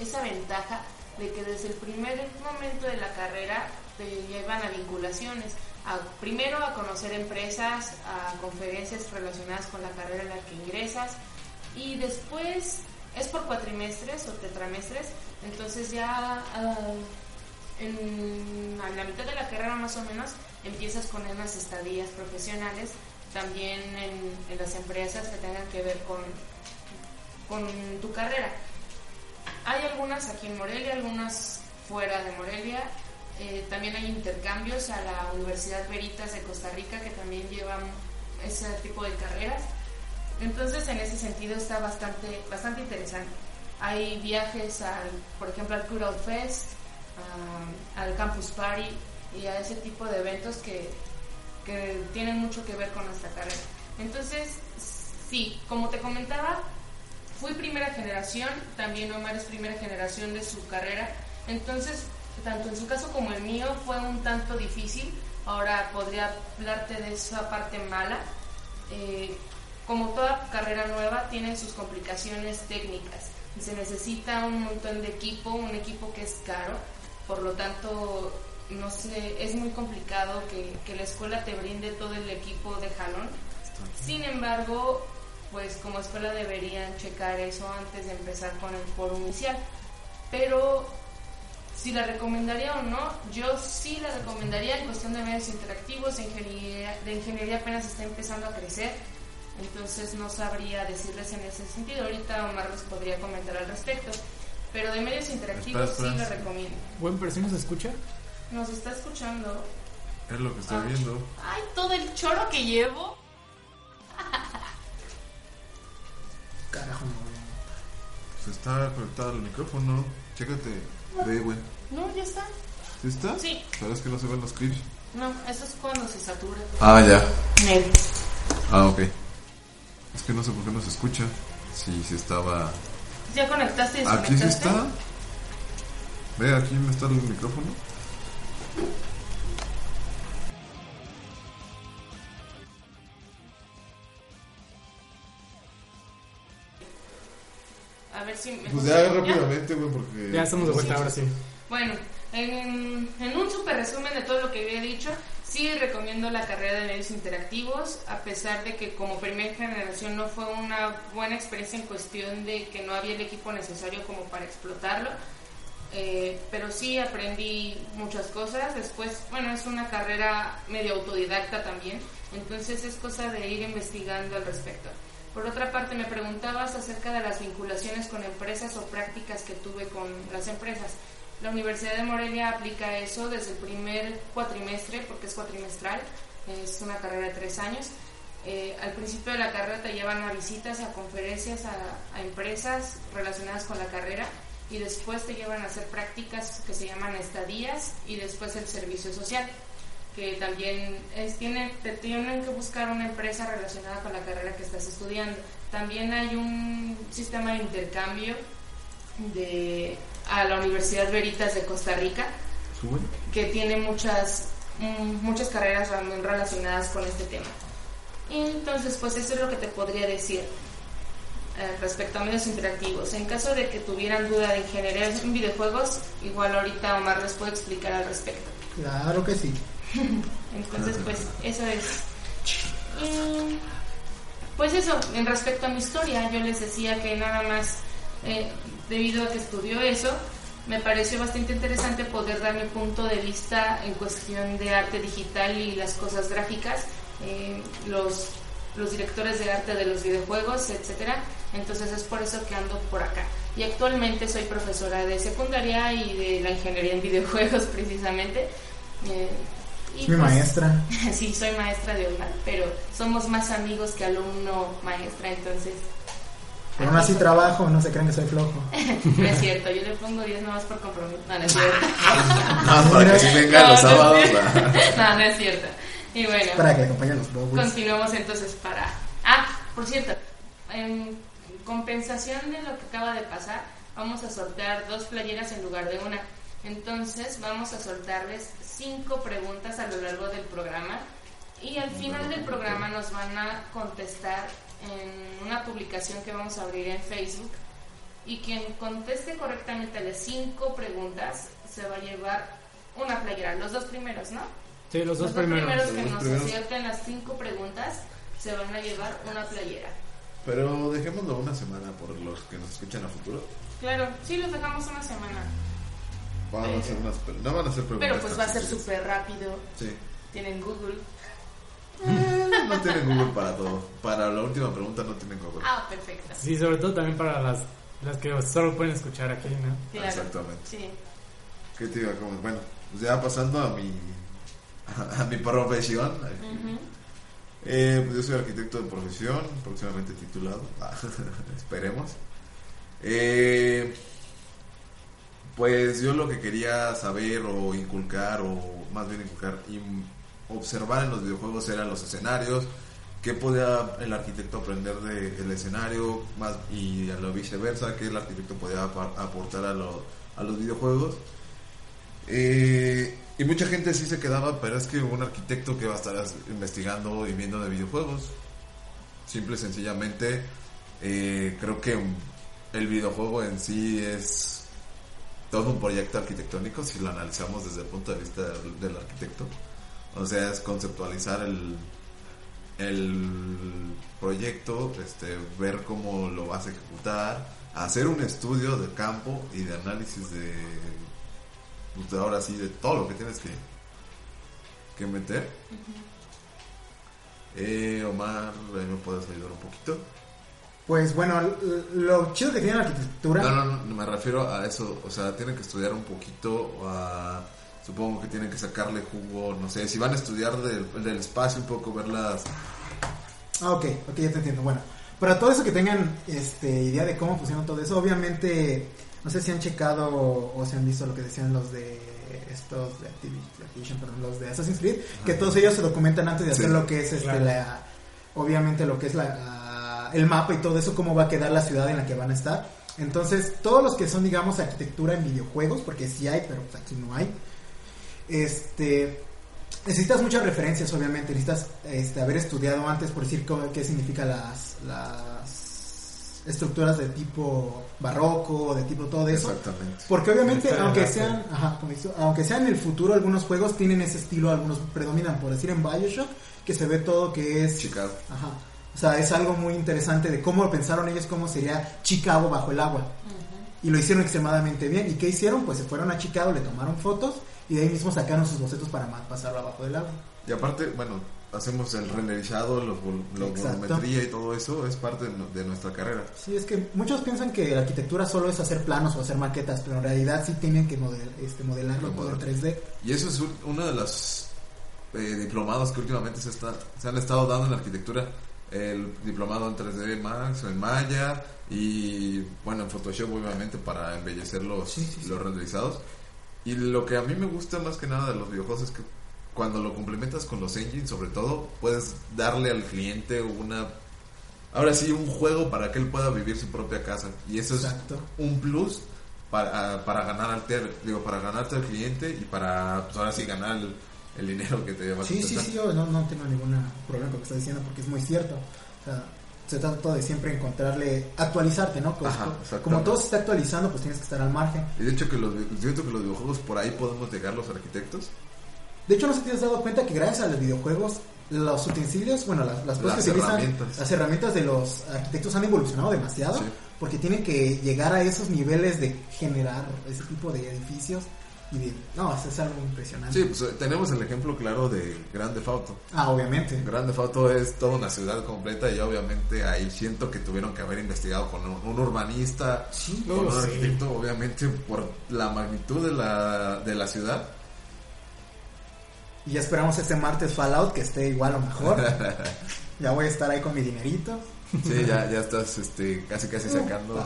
esa ventaja de que desde el primer momento de la carrera te llevan a vinculaciones, a, primero a conocer empresas, a conferencias relacionadas con la carrera en la que ingresas y después es por cuatrimestres o tetramestres, entonces ya ah, en, a la mitad de la carrera más o menos empiezas con unas estadías profesionales también en, en las empresas que tengan que ver con, con tu carrera. Hay algunas aquí en Morelia, algunas fuera de Morelia. Eh, también hay intercambios a la Universidad Veritas de Costa Rica que también llevan ese tipo de carreras. Entonces, en ese sentido está bastante, bastante interesante. Hay viajes, al, por ejemplo, al Curl Fest, al Campus Party y a ese tipo de eventos que, que tienen mucho que ver con nuestra carrera. Entonces, sí, como te comentaba, fui primera generación, también Omar es primera generación de su carrera, entonces, tanto en su caso como el mío fue un tanto difícil, ahora podría hablarte de esa parte mala. Eh, como toda carrera nueva, tiene sus complicaciones técnicas se necesita un montón de equipo, un equipo que es caro, por lo tanto, no sé, es muy complicado que, que la escuela te brinde todo el equipo de jalón. Sin embargo, pues como escuela deberían checar eso antes de empezar con el foro inicial. Pero si la recomendaría o no, yo sí la recomendaría en cuestión de medios interactivos, de ingeniería, de ingeniería apenas está empezando a crecer, entonces no sabría decirles en ese sentido. Ahorita Omar les podría comentar al respecto, pero de medios interactivos sí la recomiendo. Buen, pero si nos escucha. Nos está escuchando. Es lo que estoy Ah. viendo. Ay, todo el choro que llevo. Carajo, no Se está conectado el micrófono. Chécate. Ve, güey. No, ya está. ¿Sí está? Sí. Pero es que no se ven los clips. No, eso es cuando se satura. Ah, ya. Nel. Ah, ok. Es que no sé por qué no se escucha. Si se estaba. ¿Ya conectaste y Aquí sí está. Ve, aquí me está el micrófono. A ver si me Pues ya rápidamente, güey, porque. Ya estamos de vuelta, ahora sí. Bueno, en, en un super resumen de todo lo que había dicho, sí recomiendo la carrera de medios interactivos, a pesar de que como primera generación no fue una buena experiencia en cuestión de que no había el equipo necesario como para explotarlo. Eh, pero sí aprendí muchas cosas. Después, bueno, es una carrera medio autodidacta también, entonces es cosa de ir investigando al respecto. Por otra parte, me preguntabas acerca de las vinculaciones con empresas o prácticas que tuve con las empresas. La Universidad de Morelia aplica eso desde el primer cuatrimestre, porque es cuatrimestral, es una carrera de tres años. Eh, al principio de la carrera te llevan a visitas, a conferencias, a, a empresas relacionadas con la carrera y después te llevan a hacer prácticas que se llaman estadías y después el servicio social, que también es, tiene, te tienen que buscar una empresa relacionada con la carrera que estás estudiando. También hay un sistema de intercambio de, a la Universidad Veritas de Costa Rica, que tiene muchas, mm, muchas carreras relacionadas con este tema. Entonces, pues eso es lo que te podría decir eh, respecto a medios interactivos. En caso de que tuvieran duda de ingeniería en videojuegos, igual ahorita Omar les puede explicar al respecto. Claro que sí. Entonces, pues eso es. Y, pues eso, en respecto a mi historia, yo les decía que nada más, eh, debido a que estudió eso, me pareció bastante interesante poder dar mi punto de vista en cuestión de arte digital y las cosas gráficas, eh, los, los directores de arte de los videojuegos, etcétera. Entonces es por eso que ando por acá. Y actualmente soy profesora de secundaria y de la ingeniería en videojuegos precisamente. Eh, y Mi pues, maestra. Sí, soy maestra de Omar, pero somos más amigos que alumno maestra, entonces Pero aún así trabajo, no se crean que soy flojo. no es cierto, yo le pongo 10 nomás por compromiso. No, no es cierto. Para que No, los no es sábados. cierto. No, no es cierto. Y bueno, Para que acompañen los bobos. continuamos entonces para... Ah, por cierto, en compensación de lo que acaba de pasar, vamos a sortear dos playeras en lugar de una. Entonces vamos a soltarles cinco preguntas a lo largo del programa y al final del programa nos van a contestar en una publicación que vamos a abrir en Facebook y quien conteste correctamente las cinco preguntas se va a llevar una playera, los dos primeros, ¿no? Sí, los dos primeros. que Los dos nos primeros. acierten las cinco preguntas se van a llevar una playera. Pero dejémoslo una semana por los que nos escuchan a futuro. Claro, sí, los dejamos una semana, Van a hacer unas, pre- no van a hacer preguntas. pero pues va a ser súper rápido. Sí. Tienen Google. No tienen Google para todo. Para la última pregunta no tienen Google. Ah, perfecto. Sí, sobre todo también para las, las que solo pueden escuchar aquí, ¿no? Claro. Exactamente. Sí. ¿Qué te iba a comentar? Bueno, pues ya pasando a mi, a, mi profesión. Ujú. Eh, pues yo soy arquitecto de profesión, próximamente titulado. Esperemos. Eh, pues yo lo que quería saber o inculcar, o más bien inculcar, observar en los videojuegos eran los escenarios, qué podía el arquitecto aprender del escenario más y a lo viceversa, qué el arquitecto podía aportar a, a los videojuegos. Eh, y mucha gente sí se quedaba, pero es que un arquitecto que va a estar investigando y viendo de videojuegos. Simple y sencillamente, eh, creo que el videojuego en sí es todo un proyecto arquitectónico si lo analizamos desde el punto de vista del, arquitecto. O sea, es conceptualizar el, el proyecto, este, ver cómo lo vas a ejecutar, hacer un estudio de campo y de análisis de, pues, ahora sí, de todo lo que tienes que, que meter. eh, Omar, ¿me puedes ayudar un poquito? Pues bueno, lo chido que tiene la arquitectura. No, no, no, me refiero a eso. O sea, tienen que estudiar un poquito. Supongo que tienen que sacarle jugo. No sé, si van a estudiar del, espacio un poco, verlas. Ah, ok, ok, ya te entiendo. Bueno, para todo eso que tengan este, idea de cómo funciona todo eso, obviamente, no sé si han checado o, si han visto lo que decían los de estos de Activision, perdón, los de Assassin's Creed, que todos ellos se documentan antes de hacer lo que es este, la, obviamente lo que es la el mapa y todo eso, cómo va a quedar la ciudad en la que van a estar. Entonces, todos los que son, digamos, arquitectura en videojuegos, porque sí hay, pero pues, aquí no hay, este, necesitas muchas referencias, obviamente, necesitas este, haber estudiado antes, por decir qué significa las, las estructuras de tipo barroco, de tipo todo eso. Exactamente. Porque obviamente, aunque sean, ajá, aunque sean en el futuro, algunos juegos tienen ese estilo, algunos predominan, por decir en Bioshock, que se ve todo que es... Chicago. Ajá o sea, es algo muy interesante de cómo pensaron ellos cómo sería Chicago bajo el agua. Y lo hicieron extremadamente bien. ¿Y qué hicieron? Pues se fueron a Chicago, le tomaron fotos y de ahí mismo sacaron sus bocetos para pasarlo abajo del agua. Y aparte, bueno, hacemos el renderizado, la volumetría y todo eso, es parte de, nuestra carrera. Sí, es que muchos piensan que la arquitectura solo es hacer planos o hacer maquetas, pero en realidad sí tienen que este, modelarlo todo en 3D. Y eso es uno de los eh, diplomados que últimamente se, está, se han estado dando en la arquitectura el diplomado en 3D Max, en Maya y bueno, en Photoshop obviamente para embellecer los, los renderizados. Y lo que a mí me gusta más que nada de los videojuegos es que cuando lo complementas con los engines, sobre todo, puedes darle al cliente una ahora sí un juego para que él pueda vivir su propia casa y eso es un plus para, para ganar al digo para ganarte al cliente y para pues ahora sí ganar el, el dinero que te llevas. Sí, sí, sí, yo no, no tengo ningún problema con lo que estás diciendo porque es muy cierto. O sea, se trata de siempre encontrarle, actualizarte, ¿no? como todo se está actualizando, pues tienes que estar al margen. Y de hecho que los, siento que los videojuegos por ahí podemos llegar los arquitectos. De hecho, no sé si te has dado cuenta que gracias a los videojuegos, los utensilios, bueno, las, las cosas que utilizan, las herramientas de los arquitectos han evolucionado demasiado, porque tienen que llegar a esos niveles de generar ese tipo de edificios no, es algo impresionante. Sí, pues eh, tenemos el ejemplo claro de Grande Fauto. Ah, obviamente. Grande Fauto es toda una ciudad completa y obviamente ahí siento que tuvieron que haber investigado con un, urbanista, con un arquitecto, obviamente por la magnitud de la, de la ciudad. Y ya esperamos este martes Fallout que esté igual o mejor. ya voy a estar ahí con mi dinerito. Sí, ya, ya estás este, casi casi sacando.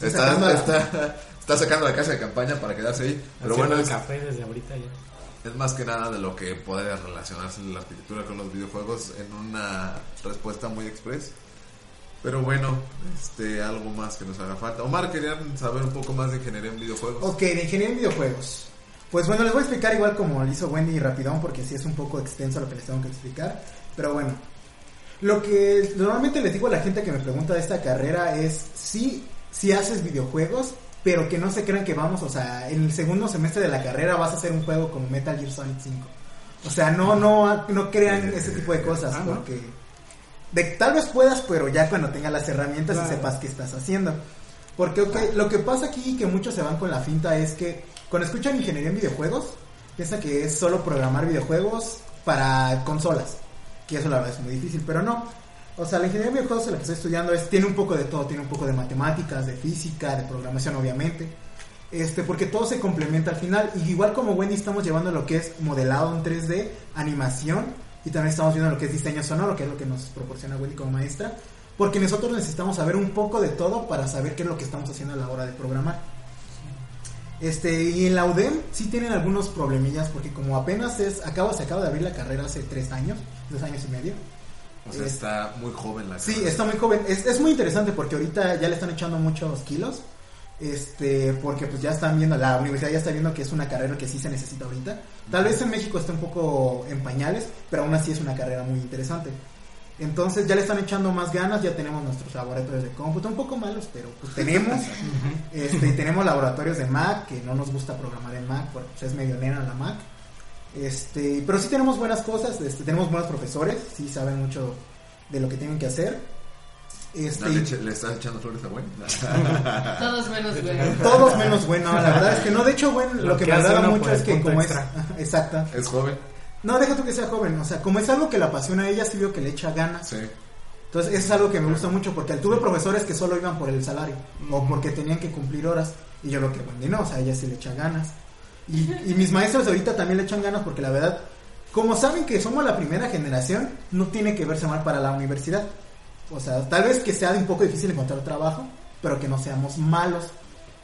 Está, está, está, sacando la casa de campaña para quedarse ahí. Pero bueno, es, café desde ahorita ya. Es más que nada de lo que puede relacionarse la arquitectura con los videojuegos en una respuesta muy express. Pero bueno, este, algo más que nos haga falta. Omar, querían saber un poco más de ingeniería en videojuegos. Ok, de ingeniería en videojuegos. Pues bueno, les voy a explicar igual como lo hizo Wendy y rapidón, porque sí es un poco extenso lo que les tengo que explicar. Pero bueno, lo que normalmente les digo a la gente que me pregunta de esta carrera es, sí, si haces videojuegos, pero que no se crean que vamos, o sea, en el segundo semestre de la carrera vas a hacer un juego como Metal Gear Solid 5. O sea, no, no, no crean ese tipo de cosas, ah, porque de, tal vez puedas, pero ya cuando tengas las herramientas y sepas qué estás haciendo. Porque lo que pasa aquí, que muchos se van con la finta, es que cuando escuchan ingeniería en videojuegos, piensan que es solo programar videojuegos para consolas, que eso la verdad es muy difícil, pero no. O sea, la ingeniería de videojuegos, la que estoy estudiando, es, tiene un poco de todo, tiene un poco de matemáticas, de física, de programación, obviamente. Este, porque todo se complementa al final. Igual como Wendy estamos llevando lo que es modelado en 3D, animación, y también estamos viendo lo que es diseño sonoro, que es lo que nos proporciona Wendy como maestra. Porque nosotros necesitamos saber un poco de todo para saber qué es lo que estamos haciendo a la hora de programar. Este, y en la UDEM sí tienen algunos problemillas porque como apenas es, acaba, se acaba de abrir la carrera hace tres años, dos años y medio. O sea, Es- está muy joven la Sí, está muy joven. Es, es muy interesante porque ahorita ya le están echando muchos kilos. Este, porque pues ya están viendo, la universidad ya está viendo que es una carrera que sí se necesita ahorita. Tal vez en México está un poco en pañales, pero aún así es una carrera muy interesante. Entonces ya le están echando más ganas, ya tenemos nuestros laboratorios de cómputo, un poco malos, pero pues tenemos. este, tenemos laboratorios de Mac, que no nos gusta programar en Mac, porque pues, es medio nena la Mac. Este, pero sí tenemos buenas cosas, este, tenemos buenos profesores, sí saben mucho de lo que tienen que hacer. Este, ¿Le, eche- le estás echando flores a Gwen? Todos menos bueno. todos menos bueno, la verdad es que no, de hecho, bueno, lo, Lo que que me agrada mucho es que como extra. es, exacta, ¿Es joven? no, deja tú que sea joven, o sea, como es algo que la apasiona a ella, sí veo que le echa ganas. Sí. Entonces, eso es algo que me gusta mucho porque tuve profesores que solo iban por el salario o porque tenían que cumplir horas. Y yo lo que Wendy no, o sea, ella sí le echa ganas. Y, y mis maestros ahorita también le echan ganas porque la verdad, como saben que somos la primera generación, no tiene que verse mal para la universidad. O sea, tal vez que sea un poco difícil encontrar trabajo, pero que no seamos malos.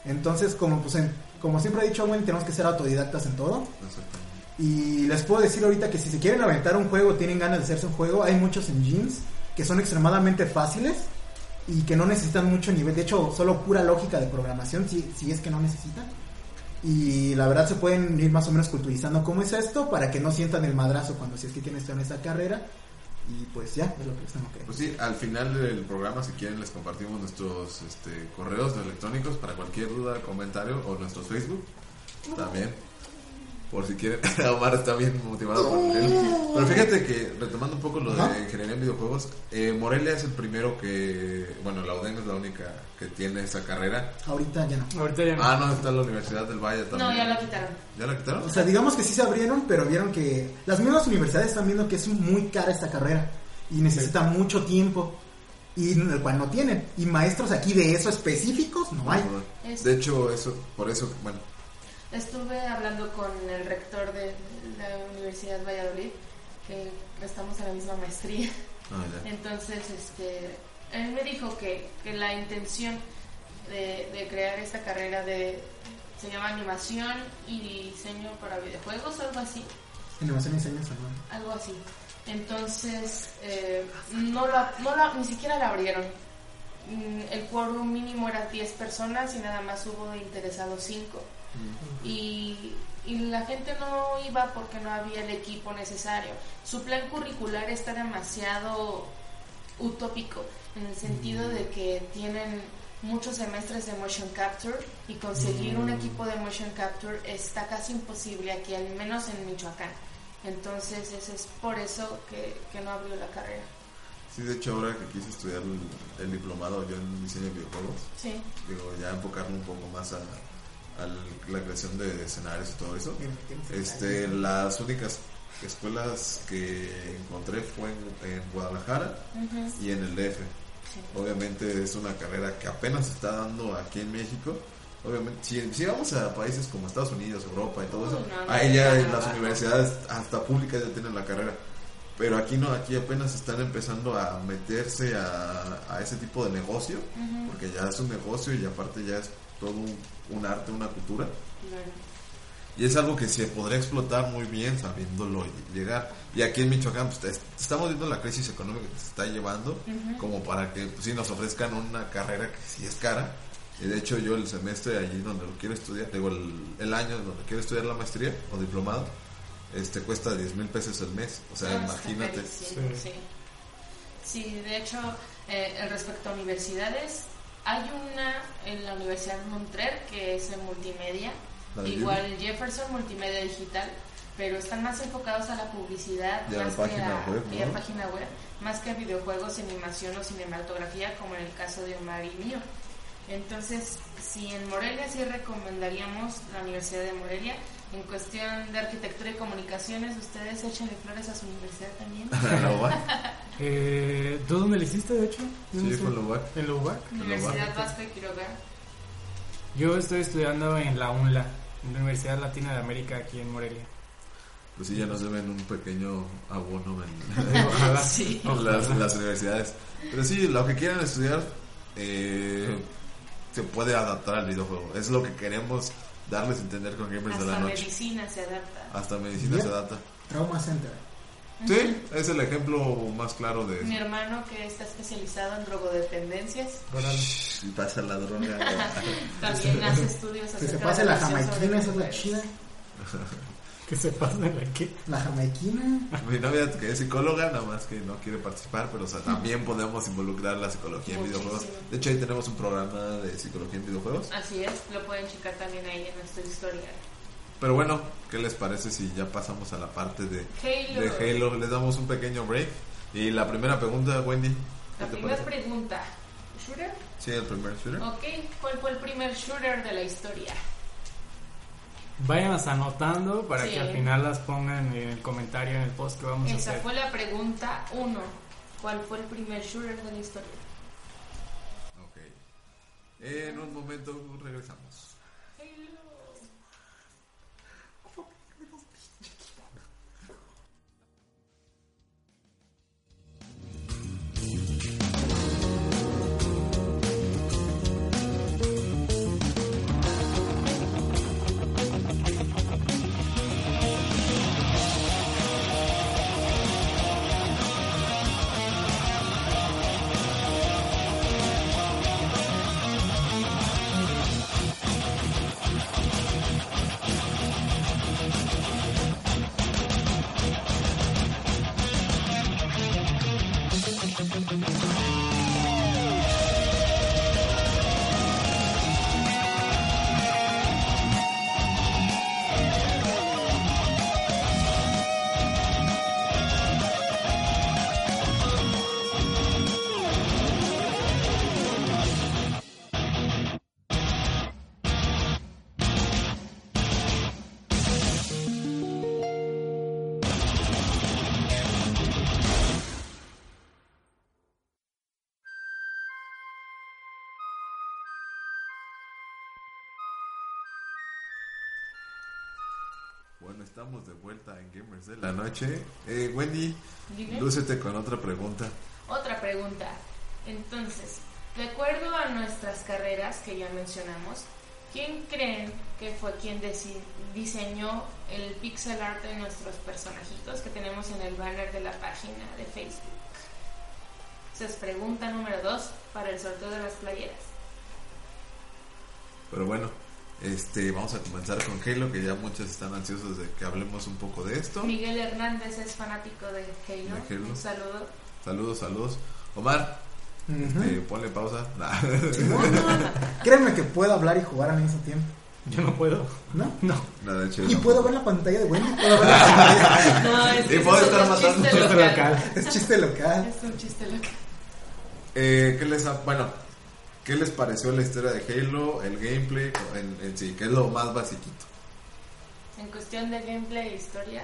Entonces, como pues en- como siempre he dicho, Wendy, tenemos que ser autodidactas en todo. Y les puedo decir ahorita que si se quieren aventar un juego, tienen ganas de hacerse un juego, hay muchos engines que son extremadamente fáciles y que no necesitan mucho nivel, de hecho, solo pura lógica de programación, si, si es que no necesitan. Y la verdad se pueden ir más o menos culturizando cómo es esto para que no sientan el madrazo cuando si es que estar en esta carrera. Y pues ya, es lo que les tengo que Pues sí, al final del programa, si quieren, les compartimos nuestros este, correos electrónicos para cualquier duda, comentario o nuestros Facebook también. Por si quieren, Omar está bien motivado por él. Pero fíjate que, retomando un poco lo de ingeniería en videojuegos, eh, Morelia es el primero que, bueno, la UDEM es la única que tiene esa carrera. Ahorita ya no. Ahorita ya no. Ah, no, está la Universidad del Valle también. No, ya la quitaron. ¿Ya la quitaron? O sea, digamos que sí se abrieron, pero vieron que las mismas universidades están viendo que es muy cara esta carrera y necesita mucho tiempo y el cual no tienen. Y maestros aquí de eso específicos no hay. De hecho, eso, por eso, bueno, Estuve hablando con el rector de la Universidad Valladolid, que estamos en la misma maestría. ah. Entonces, este, él me dijo que, que la intención de, de crear esta carrera de se llama animación y diseño para videojuegos, algo así, Innovación y diseño algo así. Entonces, eh, no la, no la, ni siquiera la abrieron. Mm, El quórum mínimo era 10 personas y nada más hubo interesados 5. Y, y la gente no iba porque no había el equipo necesario. Su plan curricular está demasiado utópico en el sentido de que tienen muchos semestres de motion capture y conseguir un equipo de motion capture está casi imposible aquí, al menos en Michoacán. Entonces, eso es por eso que, que no abrió la carrera. Sí, de hecho, ahora que quise estudiar el, el diplomado yo en diseño de videojuegos, Sí. digo, ya enfocarme un poco más a, la creación de escenarios y todo eso. Este, las únicas escuelas que encontré fue en, en Guadalajara Ujú, y en el DF. sí. Obviamente es una carrera que apenas se está dando aquí en México. Obviamente, si, si vamos a países como Estados Unidos, Europa y todo eso, Uy, no, ahí ya no, las universidades hasta públicas ya tienen la carrera. Pero aquí no, aquí apenas están empezando a meterse a, a ese tipo de negocio, Ujú, porque ya es un negocio y aparte ya es todo un, un arte, una cultura. claro. Y es algo que se podría explotar muy bien sabiéndolo llegar. Y aquí en Michoacán pues, es- estamos viendo la crisis económica que se está llevando como para que pues, sí nos ofrezcan una carrera que sí es cara. Y de hecho yo el semestre allí donde lo quiero estudiar, digo el, el año donde quiero estudiar la maestría o diplomado, este cuesta 10 mil pesos el mes. O sea, Ah, imagínate. Sí. Sí. Sí, de hecho, eh, respecto a universidades, hay una en la Universidad de Montreal que es en multimedia, igual Jefferson Multimedia Digital, pero están más enfocados a la publicidad, Y a la más página que a, web, y a ¿no? página web, más que a videojuegos, animación o cinematografía, como en el caso de Omar y mío. Entonces, si en Morelia sí recomendaríamos la Universidad de Morelia, en cuestión de arquitectura y comunicaciones, ustedes échenle flores a su universidad también. ¿La UBAC? Eh, ¿Tú dónde le hiciste, de hecho? ¿Dónde Sí, fue la UBAC. ¿En la UBAC? Universidad Vasco y Quiroga. Yo estoy estudiando en la UNLA, en la Universidad Latina de América, aquí en Morelia. Pues sí, ya nos deben un pequeño abono en, Ojalá. Sí. en las, en las universidades. Pero sí, lo que quieran estudiar eh, se puede adaptar al videojuego. Es lo que queremos darles a entender con Gamers de Hasta la Noche. medicina se adapta. Hasta medicina se adapta. Trauma Center. Sí, es el ejemplo más claro de Mi hermano que está especializado en drogodependencias Y pasa la droga. también hace estudios Que se acerca pase la jamaiquina, esa es la chida. ¿Qué se pasa en aquí? La jamaiquina. Mi novia que es psicóloga, nada más que no quiere participar, pero o sea, también podemos involucrar la psicología en Muchísimo. videojuegos. De hecho, ahí tenemos un programa de psicología en videojuegos. Así es, lo pueden checar también ahí en nuestro historial. Pero bueno, ¿qué les parece si ya pasamos a la parte de, Halo. de Halo? Les damos un pequeño break. Y la primera pregunta, Wendy. ¿qué La primera pregunta. ¿Shooter? Sí, el primer shooter. Ok, ¿cuál fue el primer shooter de la historia? Vayan anotando para Sí. que al final las pongan en el comentario en el post que vamos a Esa hacer. fue la pregunta uno. ¿Cuál fue el primer shooter de la historia? Ok. En un momento regresamos. Estamos de vuelta en Gamers de la Noche. Eh, Wendy, Dime. lúcete con otra pregunta. Otra pregunta. Entonces, de acuerdo a nuestras carreras que ya mencionamos, ¿quién creen que fue quien diseñó el pixel art de nuestros personajitos que tenemos en el banner de la página de Facebook? Esa es pregunta número dos para el sorteo de las playeras. Pero bueno, este, vamos a comenzar con Halo, que ya muchos están ansiosos de que hablemos un poco de esto. Miguel Hernández es fanático de Halo. De Halo. Un saludo. Saludos, saludos. Omar, Ujú. eh, ponle pausa. Nah. Créeme que puedo hablar y jugar al mismo tiempo. Yo no puedo. ¿No? No. Nada, de hecho, Y no. puedo ver la pantalla de Wendy. Puedo ver la pantalla. No, es Y estar matando. chiste Chiste local. local. Es chiste local. Es un chiste local. Eh, ¿qué les ha- bueno, ¿qué les pareció la historia de Halo, el gameplay en, en sí? ¿Qué es lo más basiquito? En cuestión de gameplay e historia,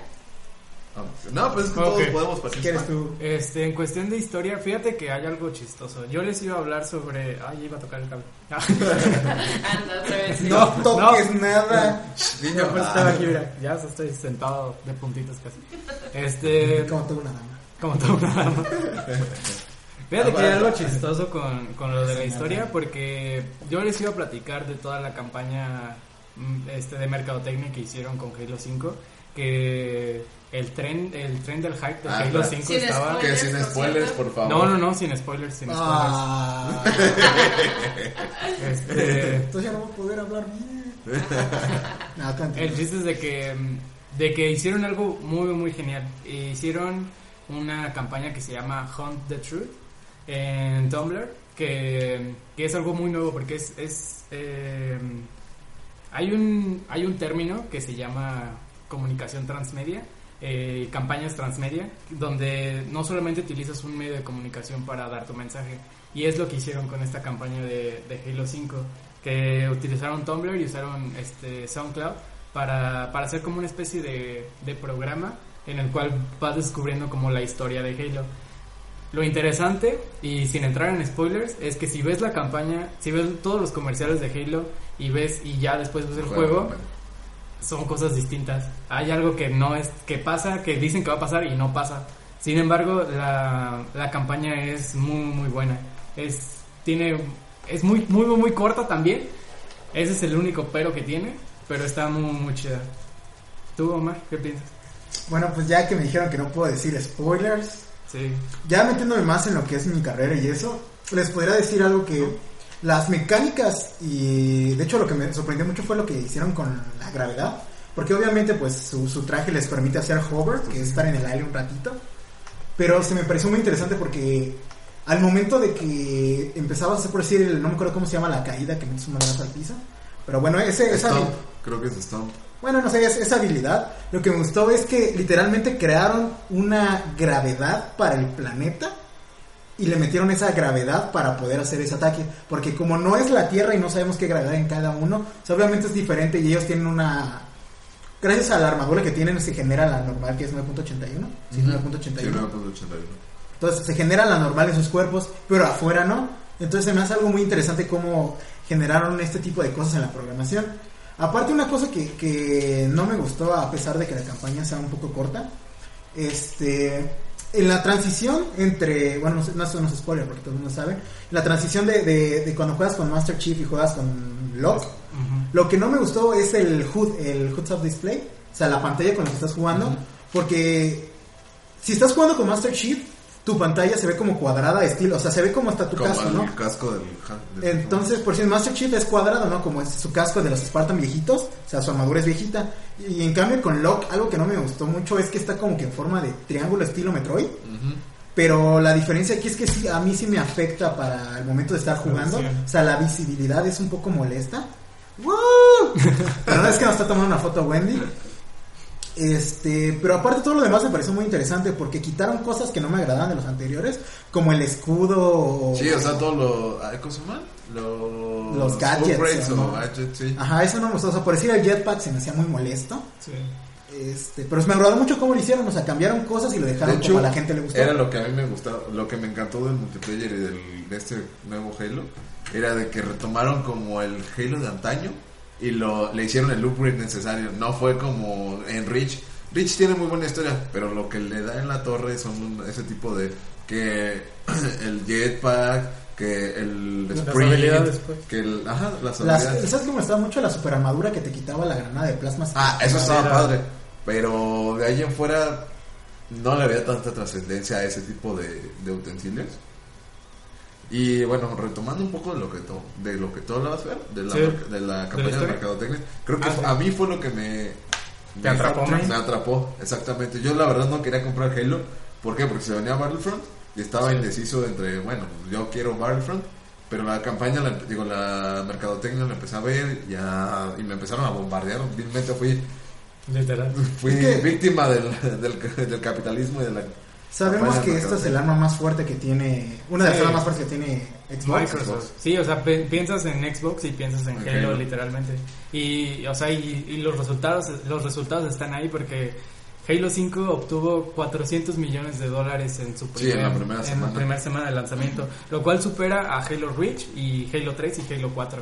Ah, No, pues es que Ok. todos podemos participar. quieres tú. Este, en cuestión de historia, fíjate que hay algo chistoso. Yo les iba a hablar sobre. Ay, iba a tocar el cable. anda otra vez. sí. No toques nada. Niño, pues ah, estaba aquí, mira. Ya estoy sentado de puntitos casi. Este. Como toda una dama. Como todo un drama. Fíjate Ah, que hay algo bueno. chistoso con, con lo de la historia porque yo les iba a platicar de toda la campaña mm, este de mercadotecnia que hicieron con Halo 5 que el tren el tren del hype de Ah, Halo claro. 5 Sin estaba Que sin spoilers, por favor. No, no, no, sin spoilers, sin spoilers. Ah. Este, Entonces ya no voy a poder hablar bien. No. El chiste es de que, de que hicieron algo muy, muy genial. Hicieron una campaña que se llama Hunt the Truth en Tumblr, que, que es algo muy nuevo porque es... es eh, hay, un, hay un término que se llama comunicación transmedia, eh, campañas transmedia, donde no solamente utilizas un medio de comunicación para dar tu mensaje, y es lo que hicieron con esta campaña de, de Halo 5, que utilizaron Tumblr y usaron este SoundCloud para, para hacer como una especie de, de programa en el cual vas descubriendo como la historia de Halo. Lo interesante, y sin entrar en spoilers, es que si ves la campaña, si ves todos los comerciales de Halo y ves y ya después ves el juego, son cosas distintas. Hay algo que no es, que pasa, que dicen que va a pasar y no pasa. Sin embargo, la, la campaña es muy, muy buena. Es, tiene, es muy, muy, muy, muy corta también. Ese es el único pero que tiene. pero está muy, muy chida. ¿Tú, Omar, qué piensas? Bueno, pues ya que me dijeron que no puedo decir spoilers, Sí. ya metiéndome más en lo que es mi carrera y eso, les podría decir algo que las mecánicas y de hecho lo que me sorprendió mucho fue lo que hicieron con la gravedad, porque obviamente pues su, su traje les permite hacer hover, que es estar en el aire un ratito, pero se me pareció muy interesante porque al momento de que empezabas a hacer por decir, el- no me acuerdo cómo se llama la caída que metes una lanza al piso, pero bueno, ese, esa, Stomp, creo que es Stomp. Bueno, no sé, es- esa habilidad. Lo que me gustó es que literalmente crearon una gravedad para el planeta y le metieron esa gravedad para poder hacer ese ataque. Porque como no es la Tierra y no sabemos qué gravedad en cada uno, o sea, obviamente es diferente y ellos tienen una... Gracias a la armadura que tienen se genera la normal que es 9.81. Sí, Ujú. 9.81. Sí, 9.81. Entonces se genera la normal en sus cuerpos, pero afuera no. Entonces se me hace algo muy interesante cómo generaron este tipo de cosas en la programación. Aparte una cosa que, que no me gustó a pesar de que la campaña sea un poco corta, este, en la transición entre, bueno, no, sé- no son los spoilers porque todo el mundo sabe, la transición de, de, de cuando juegas con Master Chief y juegas con Locke, lo que no me gustó es el HUD, el HUD of Display, o sea, la pantalla con la que estás jugando, porque si estás jugando con Master Chief, tu pantalla se ve como cuadrada, estilo, o sea, se ve como hasta tu Como casco, el ¿no? casco del... del- Entonces, por si el Master Chief es cuadrado, ¿no? Como es su casco de los Spartan viejitos, o sea, su armadura es viejita. Y en cambio con Locke, algo que no me gustó mucho es que está como que en forma de triángulo estilo Metroid. Pero la diferencia aquí es que sí, a mí sí me afecta para el momento de estar jugando. O sea, la visibilidad es un poco molesta. ¡Woo! La verdad es que nos está tomando una foto Wendy. Este, pero aparte todo lo demás me pareció muy interesante porque quitaron cosas que no me agradaban de los anteriores, como el escudo. Sí, o sea, todo lo... ¿Cómo se llaman? Los... Los gadgets, ¿o no? gadgets, sí. Ajá, eso no me gustó. O sea, por decir el jetpack se me hacía muy molesto. Sí. Este, pero me agradó mucho cómo lo hicieron. O sea, cambiaron cosas y lo De dejaron hecho, como a la gente le gustó. era lo que a mí me gustaba, lo que me encantó del multiplayer y del, de este nuevo Halo, era de que retomaron como el Halo de antaño y lo le hicieron el upgrade necesario. No fue como en Reach. Reach tiene muy buena historia, pero lo que le da en la torre son un- ese tipo de que el jetpack, que el Las sprint, habilidades, pues. que el, ajá, las Las- habilidades. ¿Sabes cómo estaba mucho la super armadura que te quitaba la granada de plasma? Ah, eso estaba Era- padre. Pero de ahí en fuera no le había tanta trascendencia a ese tipo de, de utensilios. Y bueno, retomando un poco de lo que to- de lo que tú hablabas, Fer, de la, Sí. de la campaña de mercadotecnia, creo que Ah, fue- sí. a mí fue lo que me, ¿Te me- atrapó, me, atrapó, exactamente. Yo la verdad no quería comprar Halo, ¿por qué? Porque se venía Battlefront y estaba Sí. indeciso entre, bueno, yo quiero Battlefront, pero la campaña, la, digo, la mercadotecnia la empecé a ver ya, y me empezaron a bombardear, vilmente fui Literal. Fui víctima del, del, del capitalismo y de la... Sabemos que de esta es el arma más fuerte que tiene. Una de las Sí. armas más fuertes que tiene Xbox. Microsoft. Sí, o sea, pe- piensas en Xbox y piensas en Halo, literalmente. Y, o sea, y, y los resultados los resultados están ahí porque Halo 5 obtuvo 400 millones de dólares en su Sí, primer, en la primera semana. primera semana de lanzamiento, lo cual supera a Halo Reach y Halo 3 y Halo 4.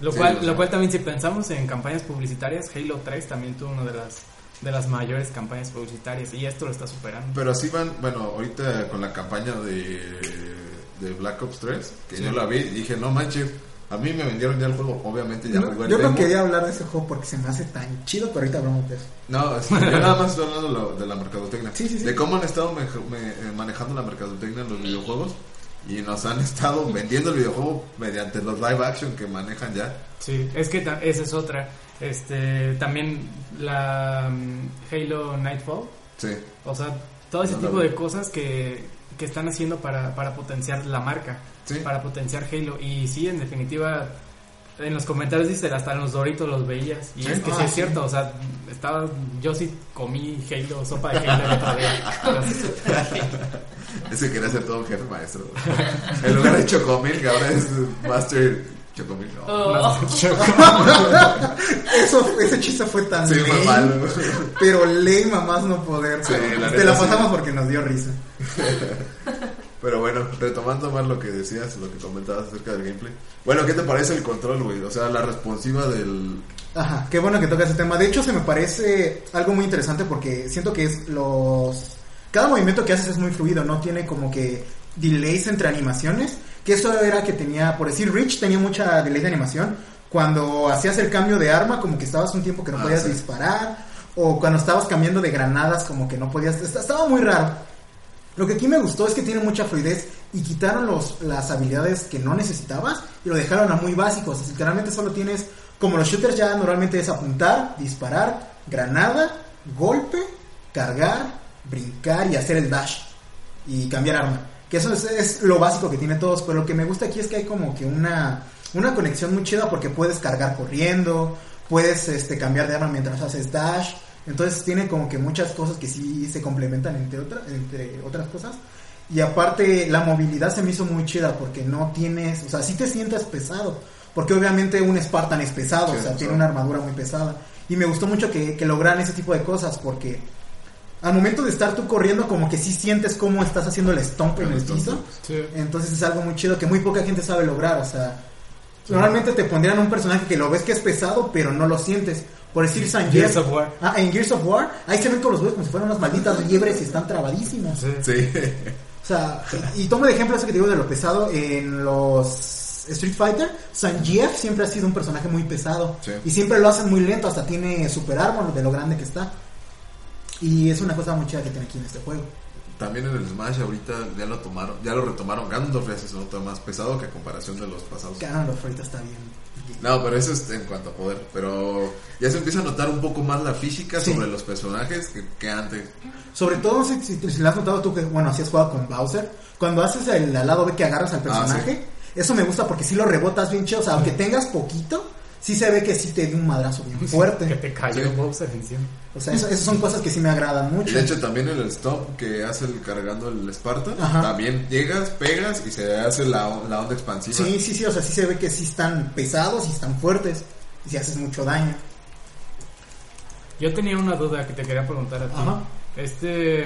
Lo Sí, cual o sea. lo cual también si pensamos en campañas publicitarias, Halo 3 también tuvo una de las de las mayores campañas publicitarias y esto lo está superando. Pero así van, bueno, ahorita con la campaña de, de Black Ops 3, que Sí. yo la vi y dije, no manches, a mí me vendieron ya el juego, obviamente ya No, jugué el yo no demo. quería hablar de ese juego porque se me hace tan chido, pero ahorita hablamos de eso. No, es- yo nada más estoy hablando de la, de la mercadotecnia. Sí, sí, sí. De cómo han estado me- me- eh, manejando la mercadotecnia en los videojuegos y nos han estado vendiendo el videojuego mediante los live action que manejan ya. Sí, es que esa es otra. Este, también la mm, Halo Nightfall, Sí. o sea, todo ese No tipo de cosas que, que están haciendo para, para potenciar la marca, Sí. para potenciar Halo. Y sí, en definitiva, en los comentarios dice, hasta en los Doritos los veías. Y Sí. es que sí Ah, es sí. cierto, o sea, estaba, yo sí comí Halo, sopa de Halo día. Ese quería ser todo un jefe maestro. En lugar de Chocomil, que ahora es Master Chocomil. No. Oh. Eso, ese chiste fue tan Sí, fue lame, malo. pero lame a más no poder. Sí, pero la te la sí. pasamos porque nos dio risa. Pero bueno, retomando más lo que decías, lo que comentabas acerca del gameplay. Bueno, ¿qué te parece el control, güey? O sea, la responsiva del... Ajá, qué bueno que toca ese tema. De hecho, se me parece algo muy interesante porque siento que es los... Cada movimiento que haces es muy fluido, no tiene como que delays entre animaciones. Que eso era que tenía, por decir, Rich tenía mucha delay de animación cuando hacías el cambio de arma, como que estabas un tiempo que no Ah, podías sí. disparar, o cuando estabas cambiando de granadas, como que no podías. est- Estaba muy raro. Lo que aquí me gustó es que tiene mucha fluidez y quitaron los, las habilidades que no necesitabas y lo dejaron a muy básicos. Así, literalmente solo tienes, como los shooters ya normalmente es apuntar, disparar, granada, golpe, cargar, brincar y hacer el dash y cambiar arma. Que eso es, es lo básico que tiene todos, pero lo que me gusta aquí es que hay como que una, una conexión muy chida porque puedes cargar corriendo, puedes este, cambiar de arma mientras haces dash. Entonces tiene como que muchas cosas que sí se complementan entre, otra, entre otras cosas. Y aparte la movilidad se me hizo muy chida porque no tienes, o sea, sí te sientes pesado. Porque obviamente un Spartan es pesado, Sí, o sea, sí. tiene una armadura muy pesada. Y me gustó mucho que, que lograran ese tipo de cosas porque al momento de estar tú corriendo como que sí sientes cómo estás haciendo el stomp en El piso. Sí. Entonces es algo muy chido que muy poca gente sabe lograr. O sea, normalmente te pondrían un personaje que lo ves que es pesado, pero no lo sientes. Por decir San Gears of War. Ah, en Gears of War, ahí se ven con los huevos como si fueran unas malditas liebres y están trabadísimos. Sí. Sí. O sea, y, y tomo de ejemplo eso que te digo de lo pesado en los Street Fighter. Sangief siempre ha sido un personaje muy pesado. Sí. Y siempre lo hacen muy lento, hasta tiene super armor de lo grande que está. Y es una cosa muy chida que tiene aquí en este juego. También en el Smash ahorita ya lo tomaron, ya lo retomaron. Gandalf ya se nota más pesado que a comparación de los pasados. Ganondorf ahorita está bien. No, pero eso es en cuanto a poder. Pero ya se empieza a notar un poco más la física Sí. sobre los personajes que, que antes. Sobre todo si, si, si lo has notado tú que, bueno, así has jugado con Bowser. Cuando haces el al lado B que agarras al personaje, eso me gusta porque si lo rebotas bien chido. O sea, aunque tengas poquito, sí se ve que sí te dio un madrazo bien Que fuerte. te cayó Sí. Bowser encima. O sea, eso- esas son cosas que sí me agradan Y mucho. de hecho también el stop que hace el cargando el Spartan, Ajá. también llegas, pegas y se hace la, la onda expansiva. Sí, sí, sí, o sea, sí se ve que sí están pesados y están fuertes. Y si haces mucho daño. Yo tenía una duda que te quería preguntar a ti. Ajá. Este.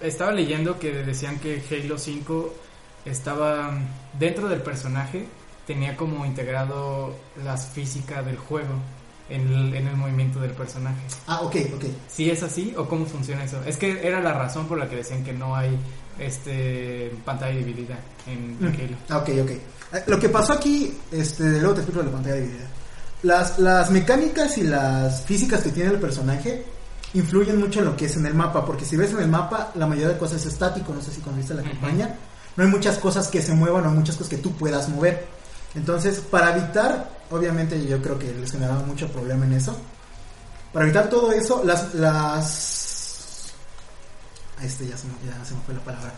Estaba leyendo que decían que Halo 5 estaba dentro del personaje, tenía como integrado las físicas del juego en el, en el movimiento del personaje. Ah, ok, ok. ¿Sí es así o cómo funciona eso? Es que era la razón por la que decían que no hay este pantalla dividida en, en Halo. Ah, ok, ok. Eh, Lo que pasó aquí, este, luego te explico la pantalla dividida. Las, las mecánicas y las físicas que tiene el personaje influyen mucho en lo que es en el mapa, porque si ves en el mapa, la mayoría de cosas es estático, no sé si cuando viste la campaña, no hay muchas cosas que se muevan, no hay muchas cosas que tú puedas mover. Entonces, para evitar, obviamente yo creo que les generaba mucho problema en eso, para evitar todo eso, las... las este ya se, me, ya se me fue la palabra.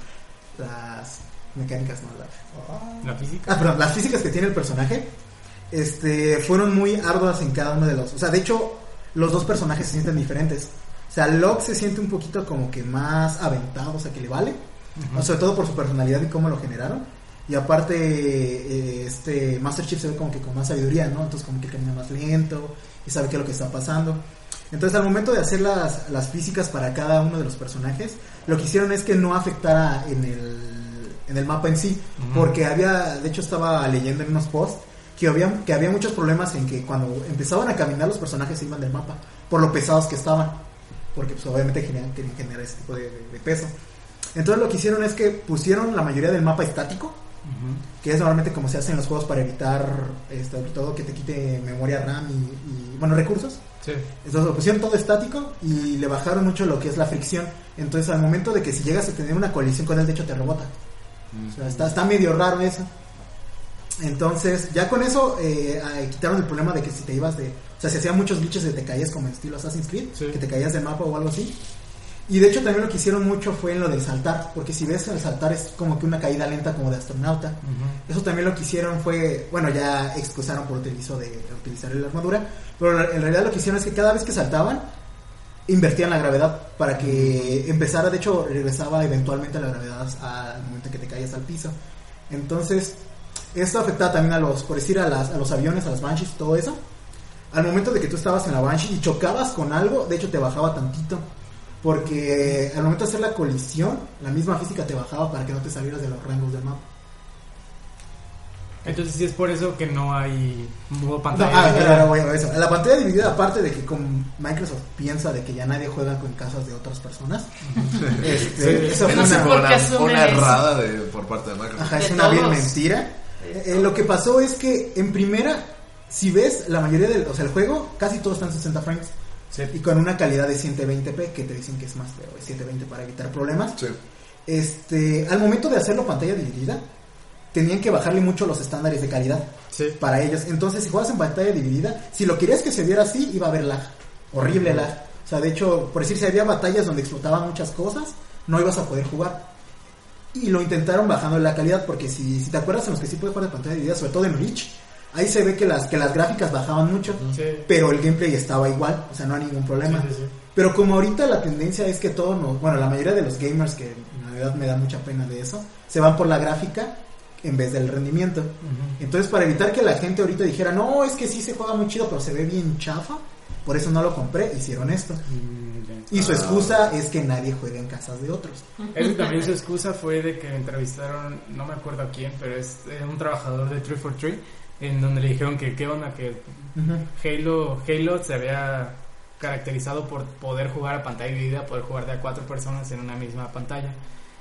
Las mecánicas, no, la, ¿La física? Ah, perdón, las físicas que tiene el personaje este, fueron muy arduas en cada uno de los. O sea, de hecho, los dos personajes se sienten diferentes. O sea, Locke se siente un poquito como que más aventado, o sea, que le vale. Sobre todo por su personalidad y cómo lo generaron. Y aparte, eh, este Master Chief se ve como que con más sabiduría, ¿no? Entonces, como que camina más lento y sabe qué es lo que está pasando. Entonces, al momento de hacer las, las físicas para cada uno de los personajes, lo que hicieron es que no afectara en el, en el mapa en sí. Ujú. Porque había, de hecho, estaba leyendo en unos posts que había, que había muchos problemas en que cuando empezaban a caminar los personajes se iban del mapa por lo pesados que estaban. Porque, pues, obviamente, querían generar ese tipo de, de- de peso. Entonces, lo que hicieron es que pusieron la mayoría del mapa estático Que es normalmente como se hace en los juegos para evitar este, sobre todo que te quite memoria RAM y, y, bueno recursos. Sí. entonces lo pusieron todo estático y le bajaron mucho lo que es la fricción. Entonces al momento de que si llegas a tener una colisión con él de hecho te rebota. O sea, está, está medio raro eso. Entonces ya con eso eh, eh, quitaron el problema de que si te ibas de o sea si hacían muchos glitches de te caías como en estilo Assassin's Creed Sí. que te caías del mapa o algo así y de hecho también lo que hicieron mucho fue en lo del saltar porque si ves el saltar es como que una caída lenta como de astronauta eso también lo que hicieron fue, bueno, ya excusaron por utilizo de, de utilizar la armadura, pero en realidad lo que hicieron es que cada vez que saltaban, invertían la gravedad para que empezara, de hecho, regresaba eventualmente la gravedad al momento que te caías al piso. Entonces, esto afectaba también a los, por decir, a, las, a los aviones, a las Banshees, todo eso. Al momento de que tú estabas en la Banshee y chocabas con algo, de hecho te bajaba tantito. Porque al momento de hacer la colisión, la misma física te bajaba para que no te salieras de los rangos del mapa. Entonces sí es por eso que no hay modo No, pantalla. ah, dividida. claro, voy a eso. La pantalla dividida, aparte de que con Microsoft piensa de que ya nadie juega con casas de otras personas, este, Sí. eso fue No una, una, errada de, por parte de Microsoft. ajá, es De una todos. mentira. Eh, lo que pasó es que en primera si ves la mayoría del, o sea, el juego casi todo está en 60 frames y con una calidad de 120p que te dicen que es más pero es 720 para evitar problemas. Sí. Este, al momento de hacerlo pantalla dividida, tenían que bajarle mucho los estándares de calidad Sí. para ellos. Entonces, si juegas en pantalla dividida, si lo querías que se viera así, iba a haber lag. Horrible lag. O sea, de hecho, por decir, si había batallas donde explotaban muchas cosas, no ibas a poder jugar. Y lo intentaron bajando la calidad, porque si, si te acuerdas en los que sí puedes jugar de pantalla dividida, sobre todo en Reach, ahí se ve que las, que las gráficas bajaban mucho, Sí. pero el gameplay estaba igual, o sea, no hay ningún problema. Sí, sí, sí. Pero como ahorita la tendencia es que todos, nos- bueno, la mayoría de los gamers, que en realidad me da mucha pena de eso, se van por la gráfica en vez del rendimiento. Entonces, para evitar que la gente ahorita dijera, no, es que sí se juega muy chido, pero se ve bien chafa, por eso no lo compré, hicieron esto. Mm. Y su Ah. excusa es que nadie juega en casas de otros. Eso también su excusa fue de que entrevistaron, no me acuerdo a quién, pero es eh, un trabajador de 343, en donde le dijeron que qué onda, que Halo, Halo se había caracterizado por poder jugar a pantalla dividida, poder jugar de a cuatro personas en una misma pantalla.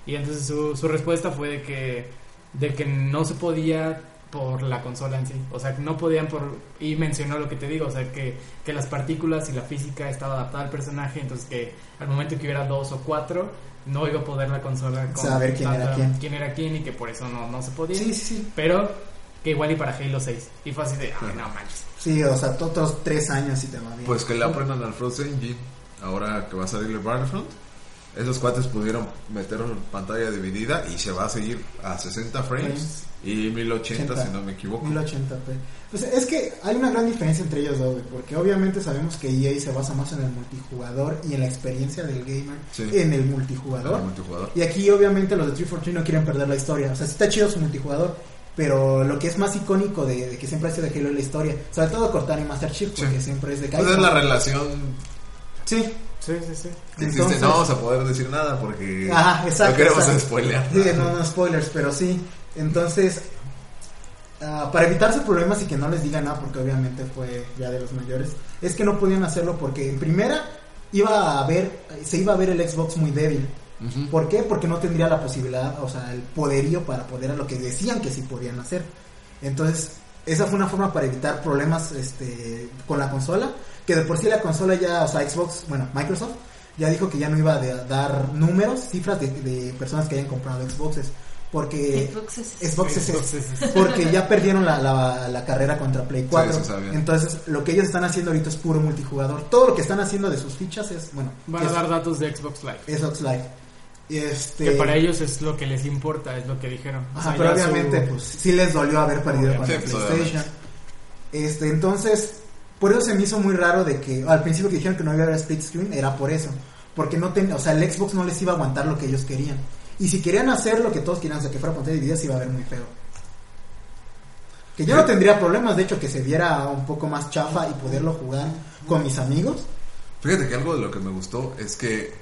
Y entonces su, su respuesta fue de que, de que no se podía por la consola en sí, o sea, no podían por... Y mencionó lo que te digo, o sea, que, que las partículas y la física estaba adaptada al personaje, entonces que al momento que hubiera dos o cuatro, no iba a poder la consola Saber quién era quién. era quién y que por eso no, no se podía. Sí, sí, sí. Pero que igual y para Halo 6. Y fue así de, ay, no manches. Sí, o sea, otros tres años y te va bien. Pues que le aprendan al Frozen Engine. Ahora que va a salir el Battlefront. Esos cuates pudieron meter pantalla dividida y se va a seguir a 60 frames Frames. y 1080 80. si no me equivoco. 1080p. Pues es que hay una gran diferencia entre ellos dos, porque obviamente sabemos que EA se basa más en el multijugador y en la experiencia del gamer Sí. en el multijugador. el multijugador. Y aquí obviamente los de 343 no quieren perder la historia. O sea, sí está chido su multijugador, pero lo que es más icónico de, de que siempre ha sido de Halo es la historia. Sobre todo Cortana y Master Chief, porque Sí. siempre es de Esa es la relación. Sí, Sí, sí, sí. Entonces- no vamos a poder decir nada porque exacto. no queremos exacto. spoilear. Sí, no, no spoilers, pero sí. Entonces, ah, para evitarse problemas y que no les digan nada, porque obviamente fue ya de los mayores, es que no podían hacerlo porque en primera iba a ver, se iba a ver el Xbox muy débil. ¿Por qué? Porque no tendría la posibilidad, o sea, el poderío para poder a lo que decían que sí podían hacer. Entonces, esa fue una forma para evitar problemas este, con la consola, que de por sí la consola ya, o sea, Xbox, bueno, Microsoft, ya dijo que ya no iba a dar números, cifras de, de personas que hayan comprado Xboxes, porque Xbox es- Xbox es- Xbox es- porque ya perdieron la, la, la carrera contra Play 4. Sí, sí sabía. Entonces, lo que ellos están haciendo ahorita es puro multijugador. Todo lo que están haciendo de sus fichas es, bueno, Van a dar datos de Xbox Live. Xbox Live. Este, Que para ellos es lo que les importa, es lo que dijeron. O Ajá, sea, pero su- obviamente, pues sí les dolió haber perdido Obviamente. contra Sí, pues, PlayStation. Este, entonces, por eso se me hizo muy raro de que al principio que dijeron que no iba a haber split screen era por eso, porque no ten, o sea, el Xbox no les iba a aguantar lo que ellos querían. Y si querían hacer lo que todos querían, o sea, que fuera pantalla dividida, se iba a ver muy feo. Que yo no tendría problemas, de hecho, que se viera un poco más chafa y poderlo jugar con mis amigos. Fíjate que algo de lo que me gustó es que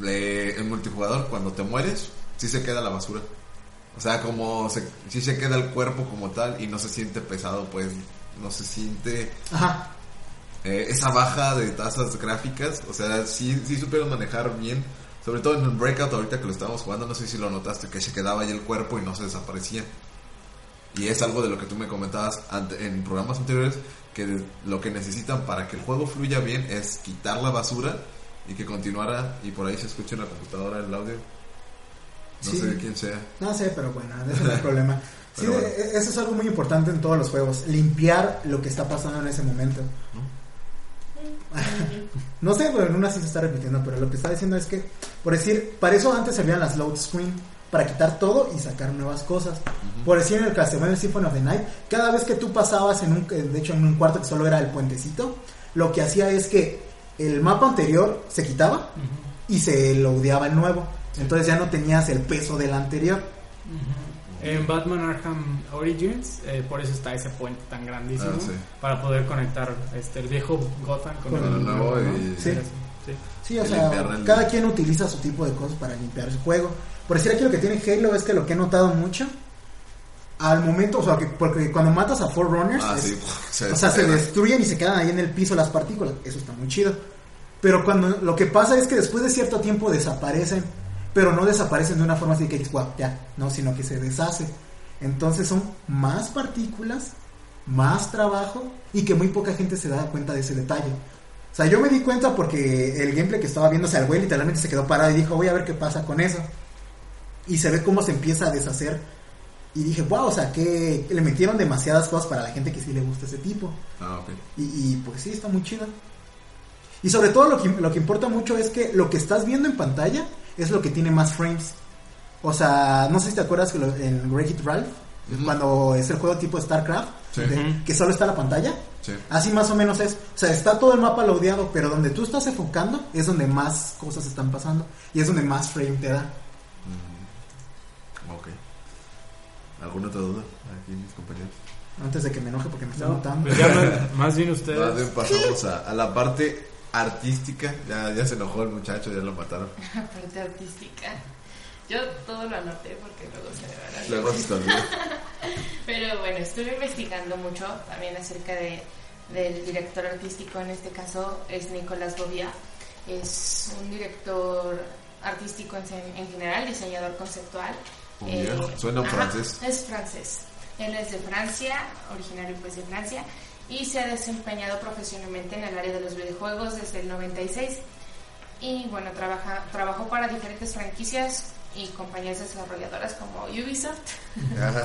le- en multijugador cuando te mueres sí se queda la basura. O sea, como se, sí se queda el cuerpo como tal y no se siente pesado, pues no se siente Ajá, eh, esa baja de tasas gráficas. O sea, sí, sí supieron manejar bien. Sobre todo en un Breakout ahorita que lo estábamos jugando, no sé si lo notaste, que se quedaba ahí el cuerpo y no se desaparecía. Y es algo de lo que tú me comentabas ante- en programas anteriores, que lo que necesitan para que el juego fluya bien es quitar la basura y que continuara y por ahí se escuche en la computadora el audio. No Sí. sé de quién sea. No sé, pero bueno, ese no es el problema. Sí, bueno. e- eso es algo muy importante en todos los juegos, limpiar lo que está pasando en ese momento. No sé, pero en una sí se está repitiendo, pero lo que está diciendo es que, por decir, para eso antes servían las load screen, para quitar todo y sacar nuevas cosas. Por decir, en el Castlevania Symphony of the Night, cada vez que tú pasabas en un, de hecho en un cuarto que solo era el puentecito, lo que hacía es que el mapa anterior se quitaba y se loadeaba el nuevo. Entonces ya no tenías el peso del anterior. En Batman Arkham Origins, eh, por eso está ese puente tan grandísimo, Ah, sí. para poder conectar este, el viejo Gotham con, Con el el nuevo ¿no? y- Sí. Sí. Sí, o Y sea, el- cada quien utiliza su tipo de cosas para limpiar su juego. Por decir aquí lo que tiene Halo es que lo que he notado mucho, al momento, o sea, que, porque cuando matas a Forerunners, Ah, es- sí. o sea, se destruyen y se quedan ahí en el piso las partículas. Eso está muy chido. Pero cuando lo que pasa es que después de cierto tiempo desaparecen, pero no desaparecen de una forma así que dices, "Guau, ya, no, sino que se deshace. Entonces son más partículas más trabajo y que muy poca gente se da cuenta de ese detalle. O sea, yo me di cuenta porque el gameplay que estaba viendo, o sea, el güey literalmente se quedó parado y dijo, voy a ver qué pasa con eso. Y se ve cómo se empieza a deshacer. Y dije, wow, o sea, que le metieron demasiadas cosas para la gente que sí le gusta ese tipo. Ah, ok. Y, y, pues sí, está muy chido. Y sobre todo lo que, lo que importa mucho es que lo que estás viendo en pantalla es lo que tiene más frames. O sea, no sé si te acuerdas que lo- en Wreck-It Ralph, Ujú. cuando es el juego tipo StarCraft, Sí. de- que solo está la pantalla. Sí. Así más o menos es. O sea, está todo el mapa loadeado, pero donde tú estás enfocando es donde más cosas están pasando. Y es donde más frame te da. Ok. ¿Alguna otra duda aquí, mis compañeros? Antes de que me enoje porque me están No, notando. pues ya más, más bien Más ustedes. bien pasamos a, a la parte artística. Ya, ya se enojó el muchacho, ya lo mataron. parte artística. Yo todo lo anoté porque luego se me va la Luego se. Pero bueno, estuve investigando mucho también acerca de, del director artístico, en este caso es Nicolás Bobia. Es un director artístico en, en general, diseñador conceptual. Eh, suena en ajá, francés. Es francés. Él es de Francia, originario pues de Francia, y se ha desempeñado profesionalmente en el área de los videojuegos desde el 96. Y bueno, trabaja, trabajó para diferentes franquicias y compañías desarrolladoras como Ubisoft,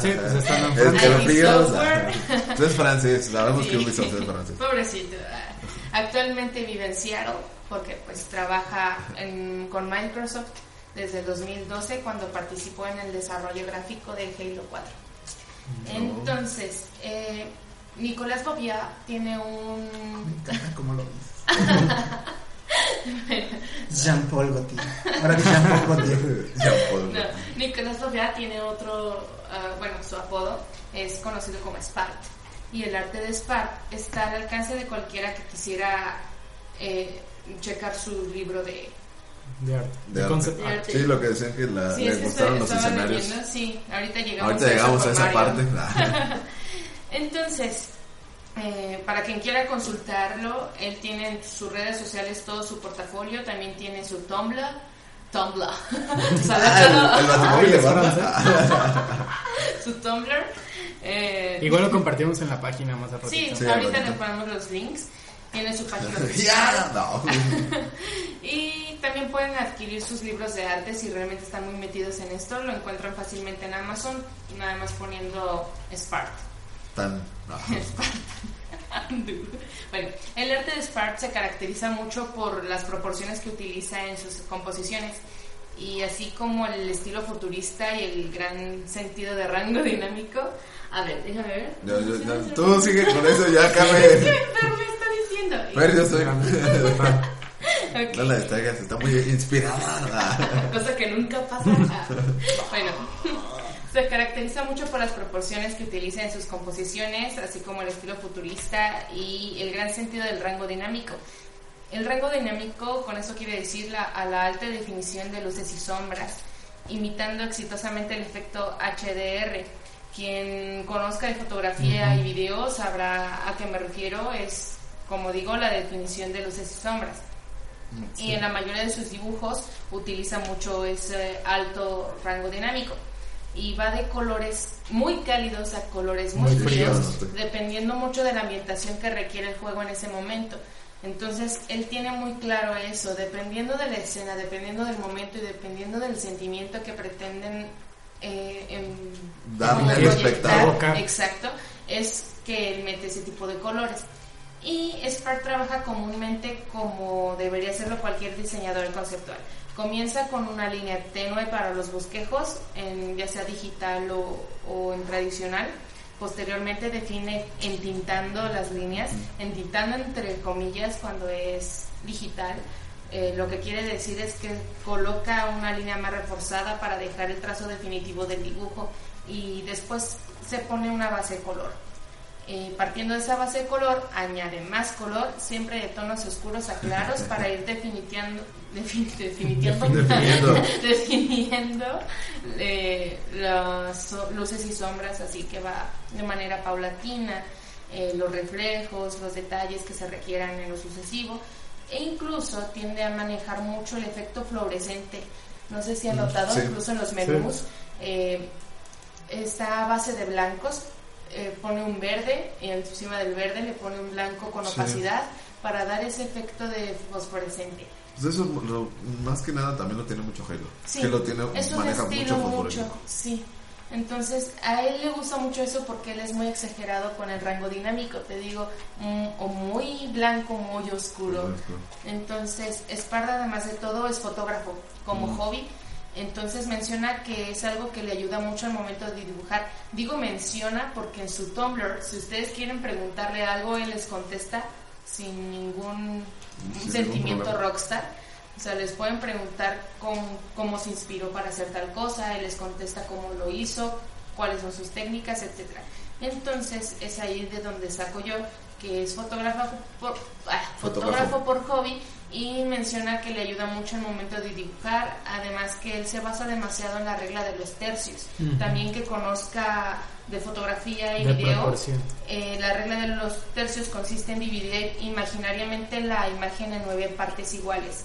Sí, pues están en Es que Francia. Software. Tú es francés, sabemos Sí. que Ubisoft es francés. Pobrecito. Ah, Actualmente vive en Seattle porque pues trabaja en- con Microsoft desde el 2012 cuando participó en el desarrollo gráfico de Halo 4. Entonces, eh, Nicolás Bobia tiene un... Me encanta cómo lo dices. Jean-Paul Gaultier. Ahora di Jean-Paul Gaultier. Puedo. No, Nicolás Bobia tiene otro, ah, bueno, su apodo es conocido como Spart. Y el arte de Spart está al alcance de cualquiera que quisiera eh, checar su libro de... De arte. De De arte. concept De art. arte. Sí, lo que decían que la, Sí, le es gustaron estoy- los escenarios. leyendo, sí, ahorita llegamos, Ahorita llegamos a esa Mario. parte. Entonces, eh, para quien quiera consultarlo, él tiene en sus redes sociales todo su portafolio, también tiene su Tumblr. Tumblr. Su Tumblr. Eh, Igual lo compartimos en la página más a Sí, ahorita le ponemos los links. Tiene su página oficial. No. Y también pueden adquirir sus libros de arte si realmente están muy metidos en esto. Lo encuentran fácilmente en Amazon, nada más poniendo Spark. Tan. no. bueno, el arte de Spark se caracteriza mucho por las proporciones que utiliza en sus composiciones. Y así como el estilo futurista y el gran sentido de rango dinámico. A ver, déjame ver. Ya, ya, ya. Tú sigue con eso, ya cabe. Pero me está diciendo. Ver, yo soy. Ok. No la distraigas, está muy inspirada. cosa que nunca pasa. Bueno, se caracteriza mucho por las proporciones que utiliza en sus composiciones, así como el estilo futurista y el gran sentido del rango dinámico. El rango dinámico, con eso quiere decir la, a la alta definición de luces y sombras, imitando exitosamente el efecto HDR. Quien conozca de fotografía y video sabrá a qué me refiero, es, como digo, la definición de luces y sombras y en la mayoría de sus dibujos utiliza mucho ese alto rango dinámico y va de colores muy cálidos a colores muy, Muy fríos, fríos. dependiendo mucho de la ambientación que requiere el juego en ese momento. Entonces él tiene muy claro eso, dependiendo de la escena, dependiendo del momento y dependiendo del sentimiento que pretenden eh, em- Darle al proyectar, espectador. Exacto, es que él mete ese tipo de colores. Y Spark trabaja comúnmente como debería hacerlo cualquier diseñador conceptual. Comienza con una línea tenue para los bosquejos, en, ya sea digital o, o en tradicional. Posteriormente define entintando las líneas, entintando entre comillas cuando es digital. Eh, lo que quiere decir es que coloca una línea más reforzada para dejar el trazo definitivo del dibujo y después se pone una base color. Eh, partiendo de esa base de color, añade más color, siempre de tonos oscuros a claros para ir definitiando, defin- definitiendo, Definiendo. definiendo eh, las so- luces y sombras, así que va de manera paulatina, eh, los reflejos, los detalles que se requieran en lo sucesivo, e incluso tiende a manejar mucho el efecto fluorescente. No sé si han notado, Sí. incluso en los menús, eh, está a base de blancos eh, pone un verde y encima del verde le pone un blanco con Sí. opacidad para dar ese efecto de fosforescente. Pues eso, lo- más que nada, también lo tiene mucho Halo. Sí, que lo tiene, es un maneja estilo mucho mucho, sí. Entonces, a él le gusta mucho eso porque él es muy exagerado con el rango dinámico, te digo, mm, o muy blanco, muy oscuro. Entonces, Esparda, además de todo, es fotógrafo como Mm. hobby. Entonces menciona que es algo que le ayuda mucho al momento de dibujar. Digo menciona porque en su Tumblr, si ustedes quieren preguntarle algo, él les contesta sin ningún Sin sentimiento ningún rockstar. O sea, les pueden preguntar cómo, cómo se inspiró para hacer tal cosa, él les contesta cómo lo hizo, cuáles son sus técnicas, etcétera. Entonces es ahí de donde saco yo que es fotógrafo por, ah, fotógrafo Fotógrafo. por hobby y menciona que le ayuda mucho al momento de dibujar, además que él se basa demasiado en la regla de los tercios, Ujú. también que conozca de fotografía y De video. Eh, la regla de los tercios consiste en dividir imaginariamente la imagen en nueve partes iguales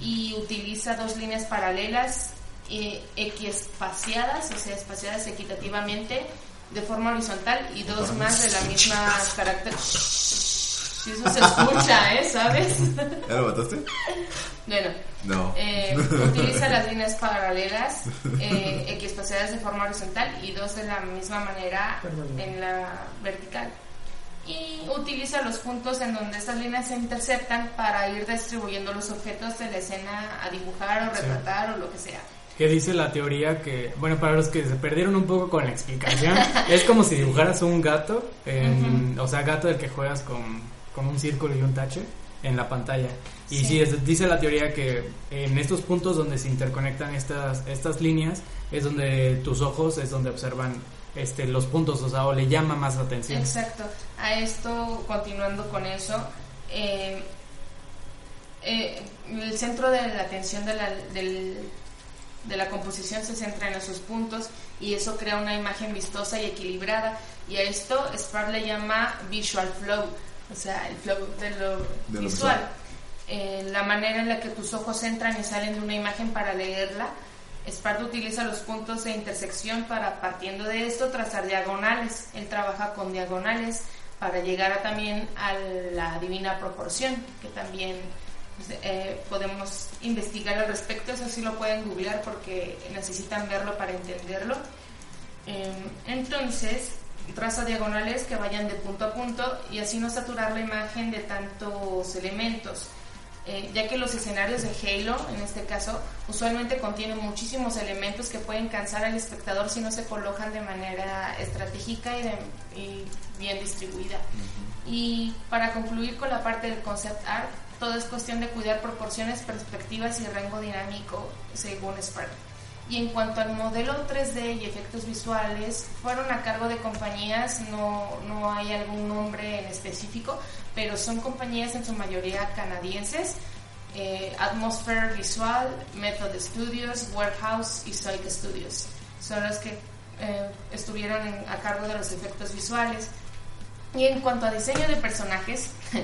y utiliza dos líneas paralelas eh, equiespaciadas, o sea, espaciadas equitativamente de forma horizontal y dos más de la misma carácter. Si eso se escucha, ¿eh? ¿Sabes? ¿Ya lo mataste? Bueno, No. eh, utiliza las líneas paralelas eh, equiespaciadas de forma horizontal y dos de la misma manera Perdón. en la vertical. Y utiliza los puntos en donde estas líneas se interceptan para ir distribuyendo los objetos de la escena a dibujar o Sí. retratar o lo que sea. Que dice la teoría que, bueno, para los que se perdieron un poco con la explicación, es como si dibujaras un gato, en- o sea, gato del que juegas con, con un círculo y un tache en la pantalla. Y Sí. sí, es- dice la teoría que en estos puntos donde se interconectan estas, estas líneas es donde tus ojos es donde observan este, los puntos, o sea, o le llama más la atención. Exacto. A esto, continuando con eso, eh, eh, el centro de la atención de la, del- de la composición se centra en esos puntos y eso crea una imagen vistosa y equilibrada. Y a esto Spark le llama visual flow, o sea, el flow de lo De lo visual. Eh, la manera en la que tus ojos entran y salen de una imagen para leerla. Spark utiliza los puntos de intersección para, partiendo de esto, trazar diagonales. Él trabaja con diagonales para llegar a, también a la divina proporción, que también pues, eh, podemos investigar al respecto. Eso sí lo pueden googlear porque necesitan verlo para entenderlo. Eh, entonces, traza diagonales que vayan de punto a punto y así no saturar la imagen de tantos elementos. Eh, ya que los escenarios de Halo, en este caso, usualmente contienen muchísimos elementos que pueden cansar al espectador si no se colocan de manera estratégica y, de- y bien distribuida. Y para concluir con la parte del concept art, todo es cuestión de cuidar proporciones, perspectivas y rango dinámico según Spark. Y en cuanto al modelo 3D y efectos visuales, fueron a cargo de compañías, no, no hay algún nombre en específico, pero son compañías en su mayoría canadienses, eh, Atmosphere Visual, Method Studios, Warehouse y Zoic Studios. Son los que eh, estuvieron en- a cargo de los efectos visuales. Y en cuanto a diseño de personajes,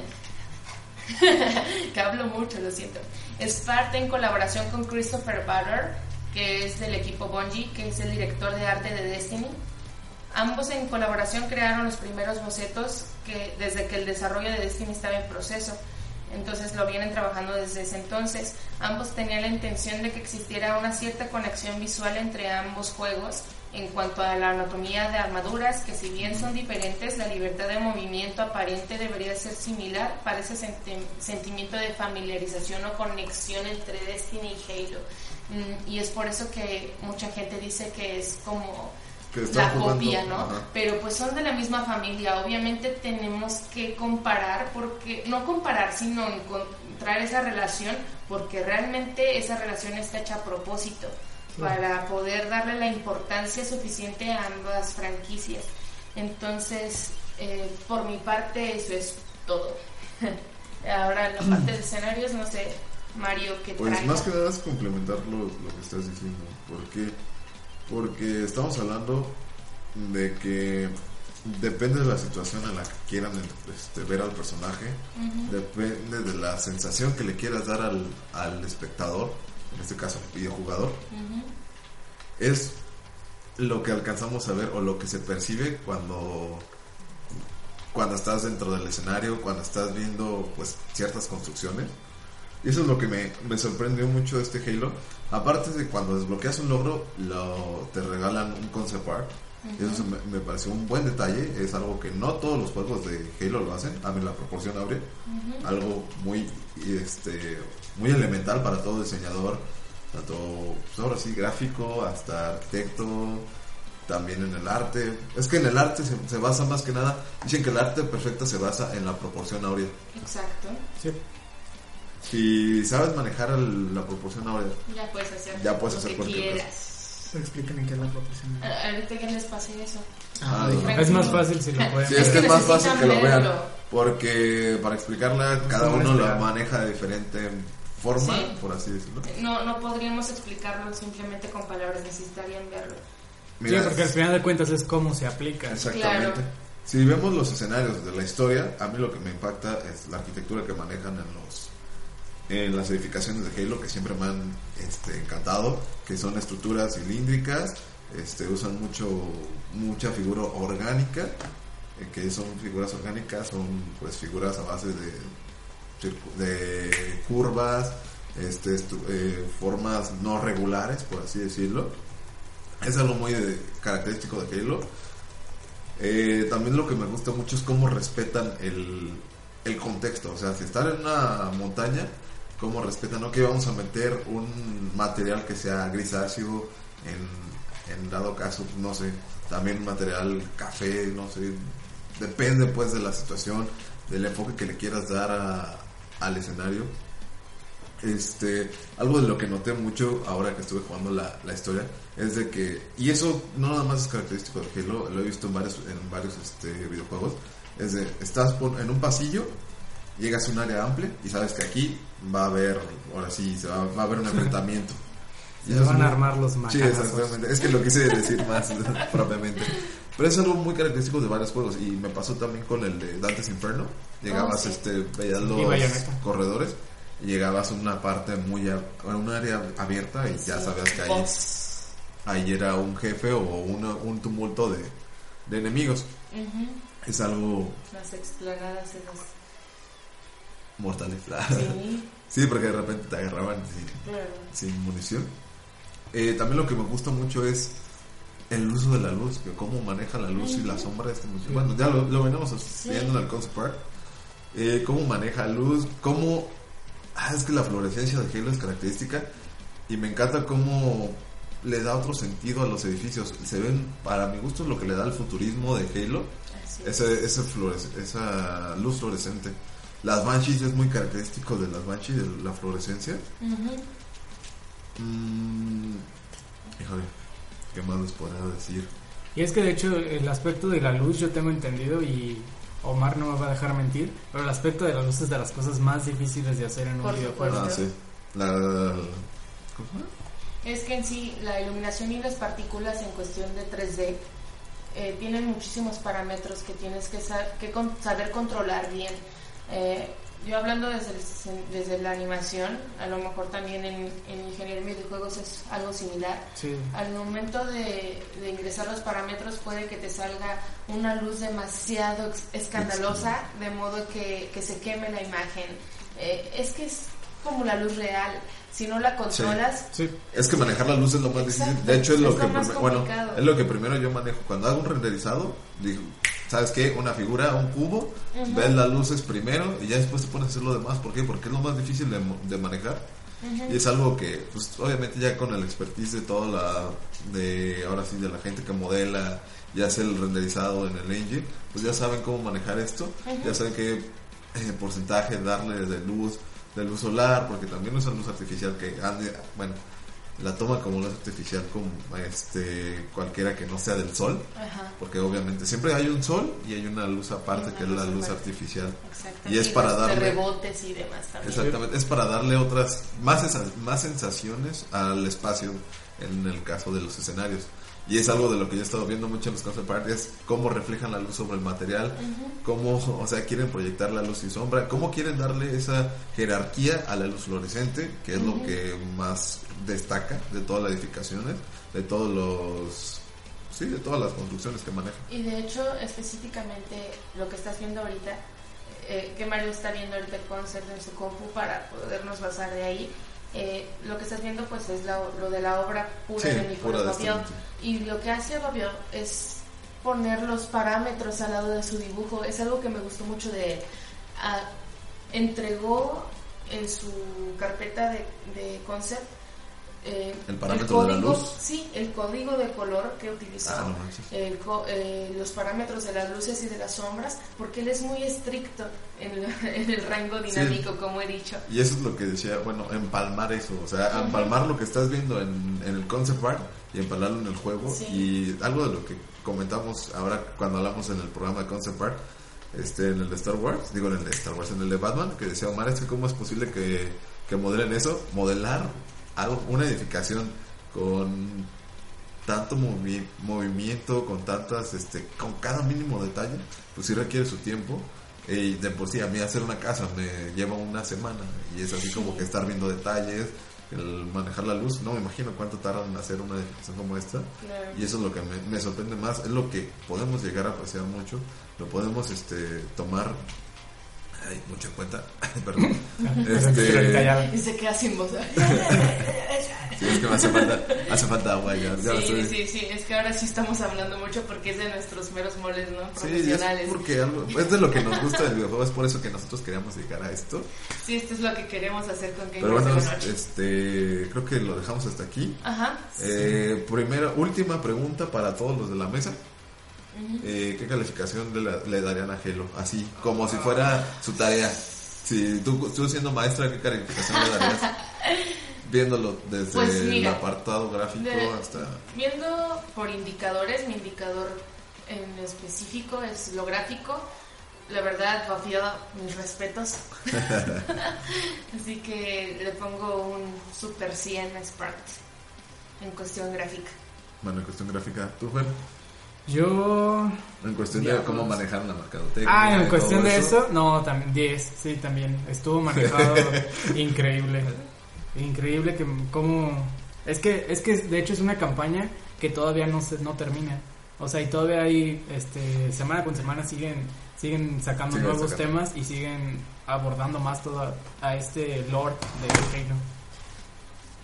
que hablo mucho, lo siento, es parte en colaboración con Christopher Butter, que es del equipo Bungie, que es el director de arte de Destiny. Ambos en colaboración crearon los primeros bocetos que desde que el desarrollo de Destiny estaba en proceso. Entonces lo vienen trabajando desde ese entonces. Ambos tenían la intención de que existiera una cierta conexión visual entre ambos juegos en cuanto a la anatomía de armaduras, que si bien son diferentes, la libertad de movimiento aparente debería ser similar para ese senti- sentimiento de familiarización o conexión entre Destiny y Halo. Mm, y es por eso que mucha gente dice que es como Que la copia, ¿no? ajá. Pero pues son de la misma familia. Obviamente tenemos que comparar, porque no comparar, sino encontrar esa relación, porque realmente esa relación está hecha a propósito para poder darle la importancia suficiente a ambas franquicias. Entonces, eh, por mi parte, eso es todo. Ahora, la parte de escenarios, no sé, Mario, ¿qué Pues más que nada es complementar lo, lo que estás diciendo. ¿Por qué? Porque estamos hablando de que depende de la situación en la que quieran este, ver al personaje, depende de la sensación que le quieras dar al, al espectador, en este caso al videojugador, es lo que alcanzamos a ver o lo que se percibe cuando cuando estás dentro del escenario, cuando estás viendo pues ciertas construcciones. Y eso es lo que me, me sorprendió mucho de este Halo. Aparte de cuando desbloqueas un logro, lo, te regalan un concept art. Eso me, me pareció un buen detalle. Es algo que no todos los juegos de Halo lo hacen. A mí la proporción abre. Algo muy, este, muy elemental para todo diseñador. Tanto, pues ahora sí, gráfico, hasta arquitecto, también en el arte. Es que en el arte se, se basa más que nada. Dicen que el arte perfecto se basa en la proporción áurea. Exacto. Sí. Si sabes manejar el- la proporción áurea, Ya puedes hacer, Ya puedes lo hacer que cualquier cosa. quieras. Expliquen en qué es la proporción. Ahorita que les pase eso. Ah, Ah. Es más fácil si lo pueden Sí, ver. es que es más fácil que lo vean. Porque para explicarla, cada ¿Cómo uno lo maneja de diferente forma, Sí. por así decirlo. No, no podríamos explicarlo simplemente con palabras, necesitarían verlo. Sí, porque al final de cuentas es cómo se aplica. Exactamente. Claro. Si vemos los escenarios de la historia, a mí lo que me impacta es la arquitectura que manejan en los en las edificaciones de Halo que siempre me han este, encantado, que son estructuras cilíndricas, este, usan mucho mucha figura orgánica, eh, que son figuras orgánicas, son pues figuras a base de de curvas, este, eh, formas no regulares, por así decirlo. Es algo muy eh, característico de Halo. Eh, también lo que me gusta mucho es cómo respetan el, el contexto. O sea, si están en una montaña, cómo respetan, que vamos a meter un material que sea grisáceo, en, en dado caso, no sé, también material café, no sé, depende pues de la situación, del enfoque que le quieras dar a- al escenario. Este, algo de lo que noté mucho ahora que estuve jugando la, la historia es de que, y eso no nada más es característico de Halo, lo he visto en varios, en varios este, videojuegos, es de, estás por- en un pasillo, llegas a un área amplia y sabes que aquí va a haber, ahora sí, se va, va a haber un enfrentamiento. Se van a muy- armar los Sí, macanazos. exactamente. Es que lo quise decir más propiamente. Pero es algo muy característico de varios juegos. Y me pasó también con el de Dante's Inferno. Llegabas, Oh, sí. este, veías los corredores. Y llegabas a una parte muy, a, a un área abierta y ya Sí. sabías que ahí, Boss. ahí era un jefe o una- un tumulto de, de enemigos. Ujú. Es algo Las explanadas esas. Mortal. Sí, sí, porque de repente te agarraban sin, claro. sin munición. Eh, también lo que me gusta mucho es el uso de la luz, que cómo maneja la luz y la sombra de este. Bueno, ya lo, lo venimos viendo en el concept art. Eh, cómo maneja luz, cómo... Ah, es que la fluorescencia de Halo es característica y me encanta cómo le da otro sentido a los edificios. Se ven, para mi gusto, lo que le da el futurismo de Halo, ese, ese fluores- esa luz fluorescente. Las Banshees es muy característico de las Banshees, de la fluorescencia. Ujú. Mm, híjole, ¿qué más les podría decir? Y es que de hecho el aspecto de la luz yo tengo entendido y Omar no me va a dejar mentir, pero el aspecto de la luz es de las cosas más difíciles de hacer en un Por videojuego. Ah, sí. La, ¿Cómo se llama? Es que en sí la iluminación y las partículas en cuestión de 3D eh, tienen muchísimos parámetros que tienes que, sa- que con- saber controlar bien. Eh, yo hablando desde, el desde la animación, a lo mejor también en, en ingeniería de videojuegos es algo similar. Sí. Al momento de, de ingresar los parámetros puede que te salga una luz demasiado escandalosa, de modo que, que se queme la imagen. Eh, es que es como la luz real. Si no la controlas, Sí. Es que manejar la luz es lo más difícil. De hecho, es lo es que más bueno, es lo que primero yo manejo. Cuando hago un renderizado, digo, ¿sabes qué? Una figura, un cubo, ves las luces primero y ya después te pones a hacer lo demás. ¿Por qué? Porque es lo más difícil de, mo- de manejar. Y es algo que, pues, obviamente ya con el expertise de toda la, de, ahora sí, de la gente que modela y hace el renderizado en el engine, pues ya saben cómo manejar esto, ya saben qué eh, porcentaje darle de luz, de luz solar, porque también usan luz artificial que ande, bueno, la toma como luz artificial como este cualquiera que no sea del sol, Ajá, porque obviamente siempre hay un sol y hay una luz aparte Una que es la luz aparte. artificial. Y es para darle- rebotes y demás también. Exactamente, es para darle otras, más, sensa- más sensaciones al espacio en el caso de los escenarios. Y es algo de lo que yo he estado viendo mucho en los concept art, es cómo reflejan la luz sobre el material, cómo, o sea, quieren proyectar la luz y sombra, cómo quieren darle esa jerarquía a la luz fluorescente, que es lo que más destaca de todas las edificaciones, de todos los sí, de todas las construcciones que maneja. Y de hecho, específicamente lo que estás viendo ahorita, eh, que Mario está viendo ahorita el concept en su compu para podernos basar de ahí, eh, lo que estás viendo pues es la- lo de la obra pura Sí, de de Babiot. este Y lo que hace Babiot es poner los parámetros al lado de su dibujo. Es algo que me gustó mucho de él. Ah, entregó en su carpeta de, de concept eh, El parámetro de la código, luz. Sí, el código de color que utilizó. Ah, no co- eh, los parámetros de las luces y de las sombras, porque él es muy estricto en, la- en el rango dinámico, como he dicho. Y eso es lo que decía, bueno, empalmar eso, o sea, empalmar lo que estás viendo en, en el concept art y empalmarlo en el juego. Sí. Y algo de lo que comentamos ahora cuando hablamos en el programa de concept art, este, en el de Star Wars, digo en el de Star Wars, en el de Batman, que decía Omar, es que cómo es posible que, que modelen eso, modelar algo, una edificación con tanto movi- movimiento, con tantas, este, con cada mínimo detalle, pues sí requiere su tiempo. Y de por sí, a mí hacer una casa me lleva una semana y es así como que estar viendo detalles, el manejar la luz, no me imagino cuánto tardan en hacer una edificación como esta. Y eso es lo que me, me sorprende más, es lo que podemos llegar a apreciar mucho, lo podemos este tomar ay, mucho en cuenta, perdón. este. Y se queda sin voz. sí, es que me hace falta, hace falta agua ya, ya Sí, estoy- sí, sí, es que ahora sí estamos hablando mucho porque es de nuestros meros moles, ¿no? Sí, y es Profesionales. porque algo, es de lo que nos gusta del videojuego, es por eso que nosotros queríamos llegar a esto. Sí, esto es lo que queremos hacer con Gamers Pero bueno, este, creo que lo dejamos hasta aquí. Ajá. Eh, primera, última pregunta para todos los de la mesa. Eh, ¿Qué calificación le, darían a Gelo? Así, como si fuera su tarea. Si tú, tú siendo maestra, ¿qué calificación le darías? Viéndolo desde Pues mira, el apartado gráfico de- hasta... Viendo por indicadores, mi indicador en específico es lo gráfico. La verdad, Bafio, mis respetos. Así que le pongo un super 100 a Spark en cuestión gráfica. Bueno, en cuestión gráfica, ¿tú, Fer? Yo. En cuestión de cómo manejar la mercadotecnia. Ah, en cuestión de eso, no, también 10, sí, también. Estuvo manejado increíble. Increíble que como es que es que de hecho es una campaña que todavía no se no termina. O sea, y todavía hay este semana con semana siguen siguen sacando Siguen nuevos sacando. temas y siguen abordando más todo a este lord de Halo.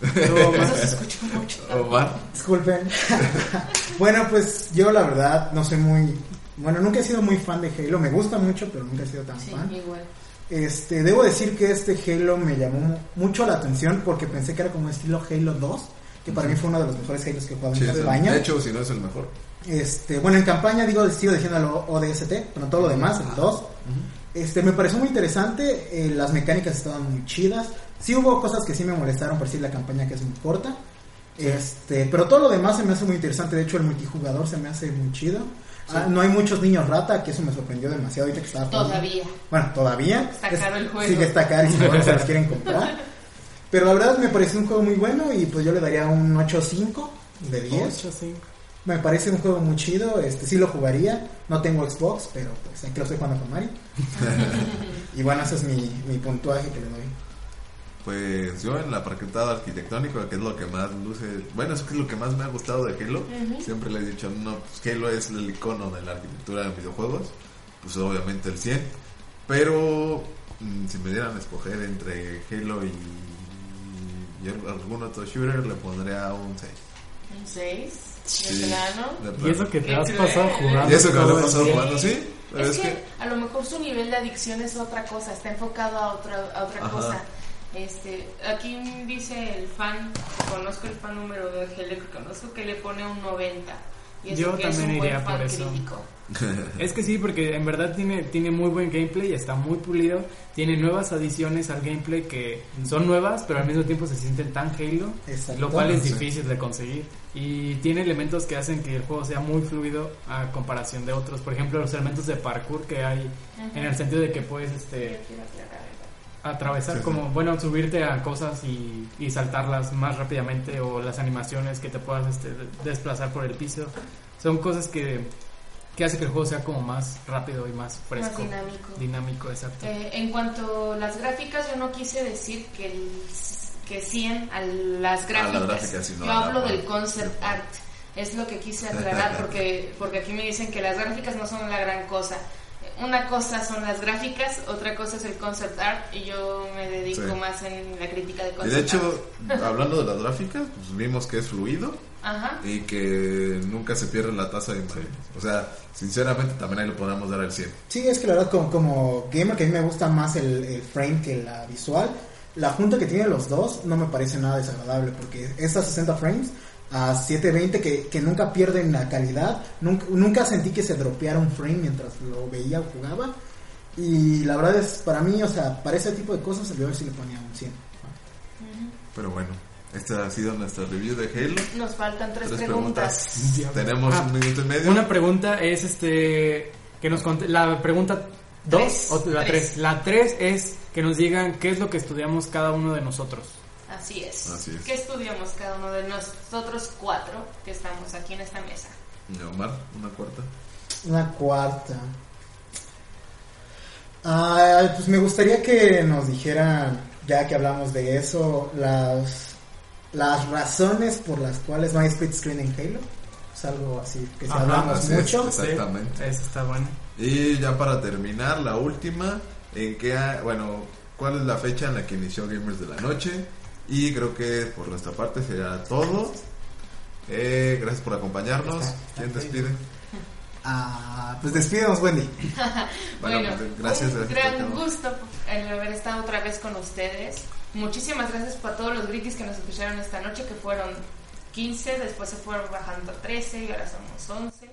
Más- se escuchó mucho. Omar, Disculpen. bueno, pues yo la verdad no soy muy... Bueno, nunca he sido muy fan de Halo. Me gusta mucho, pero nunca he sido tan Sí, fan. igual. Este, debo decir que este Halo me llamó mu- mucho la atención porque pensé que era como estilo Halo 2, que para mí fue uno de los mejores Halos que he jugado sí, en es el- campaña. de hecho, si no es el mejor. Este, bueno, en campaña digo, sigo diciendo ODST, pero todo lo demás, el 2. Este, me pareció muy interesante, eh, las mecánicas estaban muy chidas. Sí hubo cosas que sí me molestaron por decir la campaña que es muy corta. Este, pero todo lo demás se me hace muy interesante, de hecho el multijugador se me hace muy chido. Ah, no hay muchos niños rata, que eso me sorprendió demasiado ahorita que estaba jugando. Todavía. Bueno, todavía. Está caro el juego. Sí, que está carísimo, se las quieren comprar. Pero la verdad me pareció un juego muy bueno y pues yo le daría un 8.5 de 10. Ocho, cinco. Me parece un juego muy chido, este sí lo jugaría. No tengo Xbox, pero pues aquí lo estoy jugando con Mario. y bueno, ese es mi, mi puntuaje que le doy. Pues yo en la parquetada arquitectónico, que es lo que más luce, bueno, es que es lo que más me ha gustado de Halo. Siempre le he dicho, no, pues Halo es el icono de la arquitectura de videojuegos, pues obviamente el 100. Pero mm, si me dieran a escoger entre Halo y, y algún otro shooter, le pondría un 6. Un 6. Sí. De plano. de Y eso que te has cruel. pasado jugando. Y eso que me he pasado jugando, sí. Pero Es, es que, que, a lo mejor su nivel de adicción es otra cosa, está enfocado a otra, a otra Ajá. cosa. Este, aquí dice el fan, conozco el fan número de que conozco, que le pone un 90. Y eso Yo que es también un buen iría por eso. crítico. Es que sí, porque en verdad tiene, tiene muy buen gameplay, está muy pulido, tiene nuevas adiciones al gameplay que son nuevas, pero al mismo tiempo se sienten tan Halo, lo cual es difícil de conseguir. Y tiene elementos que hacen que el juego sea muy fluido a comparación de otros. Por ejemplo, los elementos de parkour que hay, en el sentido de que puedes este, atravesar, Sí, sí. como, bueno, subirte a cosas y, y saltarlas más rápidamente, o las animaciones que te puedas este, desplazar por el piso. Son cosas que, que hace que el juego sea como más rápido y más fresco. Más dinámico. Dinámico, exacto. Eh, en cuanto a las gráficas, yo no quise decir que, el, que 100 a las gráficas. gráficas, sino yo a la hablo par- del concept art. Es lo que quise aclarar porque, porque aquí me dicen que las gráficas no son la gran cosa. Una cosa son las gráficas, otra cosa es el concept art y yo me dedico Sí. más en la crítica de Y concept de hecho, art. hablando de las gráficas, pues vimos que es fluido Ajá. y que nunca se pierde la tasa de imagen. O sea, sinceramente también ahí lo podemos dar al 100. Sí, es que la verdad como, como gamer que a mí me gusta más el, el frame que la visual, la junta que tienen los dos no me parece nada desagradable porque estas 60 frames a 720 que, que nunca pierden la calidad, nunca, nunca sentí que se dropeara un frame mientras lo veía o jugaba y la verdad es para mí, o sea, para ese tipo de cosas yo sí le ponía un 100. Pero bueno, esta ha sido nuestra review de Halo. Nos faltan tres, Tres preguntas. preguntas. Tenemos Ah, un minuto y medio. Una pregunta es este que nos conte- la pregunta 2 Tres. o la Tres. 3. La 3 es que nos digan qué es lo que estudiamos cada uno de nosotros. Así es. Así es. ¿Qué estudiamos cada uno de nosotros cuatro que estamos aquí en esta mesa? Omar, una cuarta. Una cuarta. Ah, pues me gustaría que nos dijeran, ya que hablamos de eso, las, las razones por las cuales no hay split screen en Halo. Es algo así que si Ajá, hablamos así es, mucho. Exactamente. Eso está bueno. Y ya para terminar, la última, en qué, ha- bueno, ¿cuál es la fecha en la que inició Gamers de la Noche? Y creo que por nuestra parte sería todo. Eh, gracias por acompañarnos. ¿Quién despide? Ah, pues despídenos, Wendy. Bueno, Bueno, pues, gracias, un gracias gran gusto el haber estado otra vez con ustedes. Muchísimas gracias para todos los gritis que nos escucharon esta noche, que fueron 15, después se fueron bajando a 13 y ahora somos 11.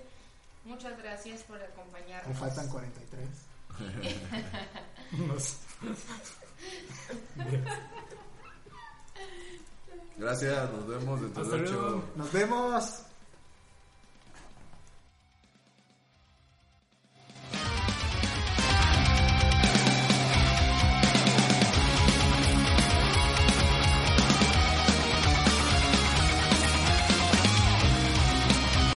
Muchas gracias por acompañarnos. Me faltan 43. Gracias, nos vemos dentro Hasta de luego. Ocho. Nos vemos.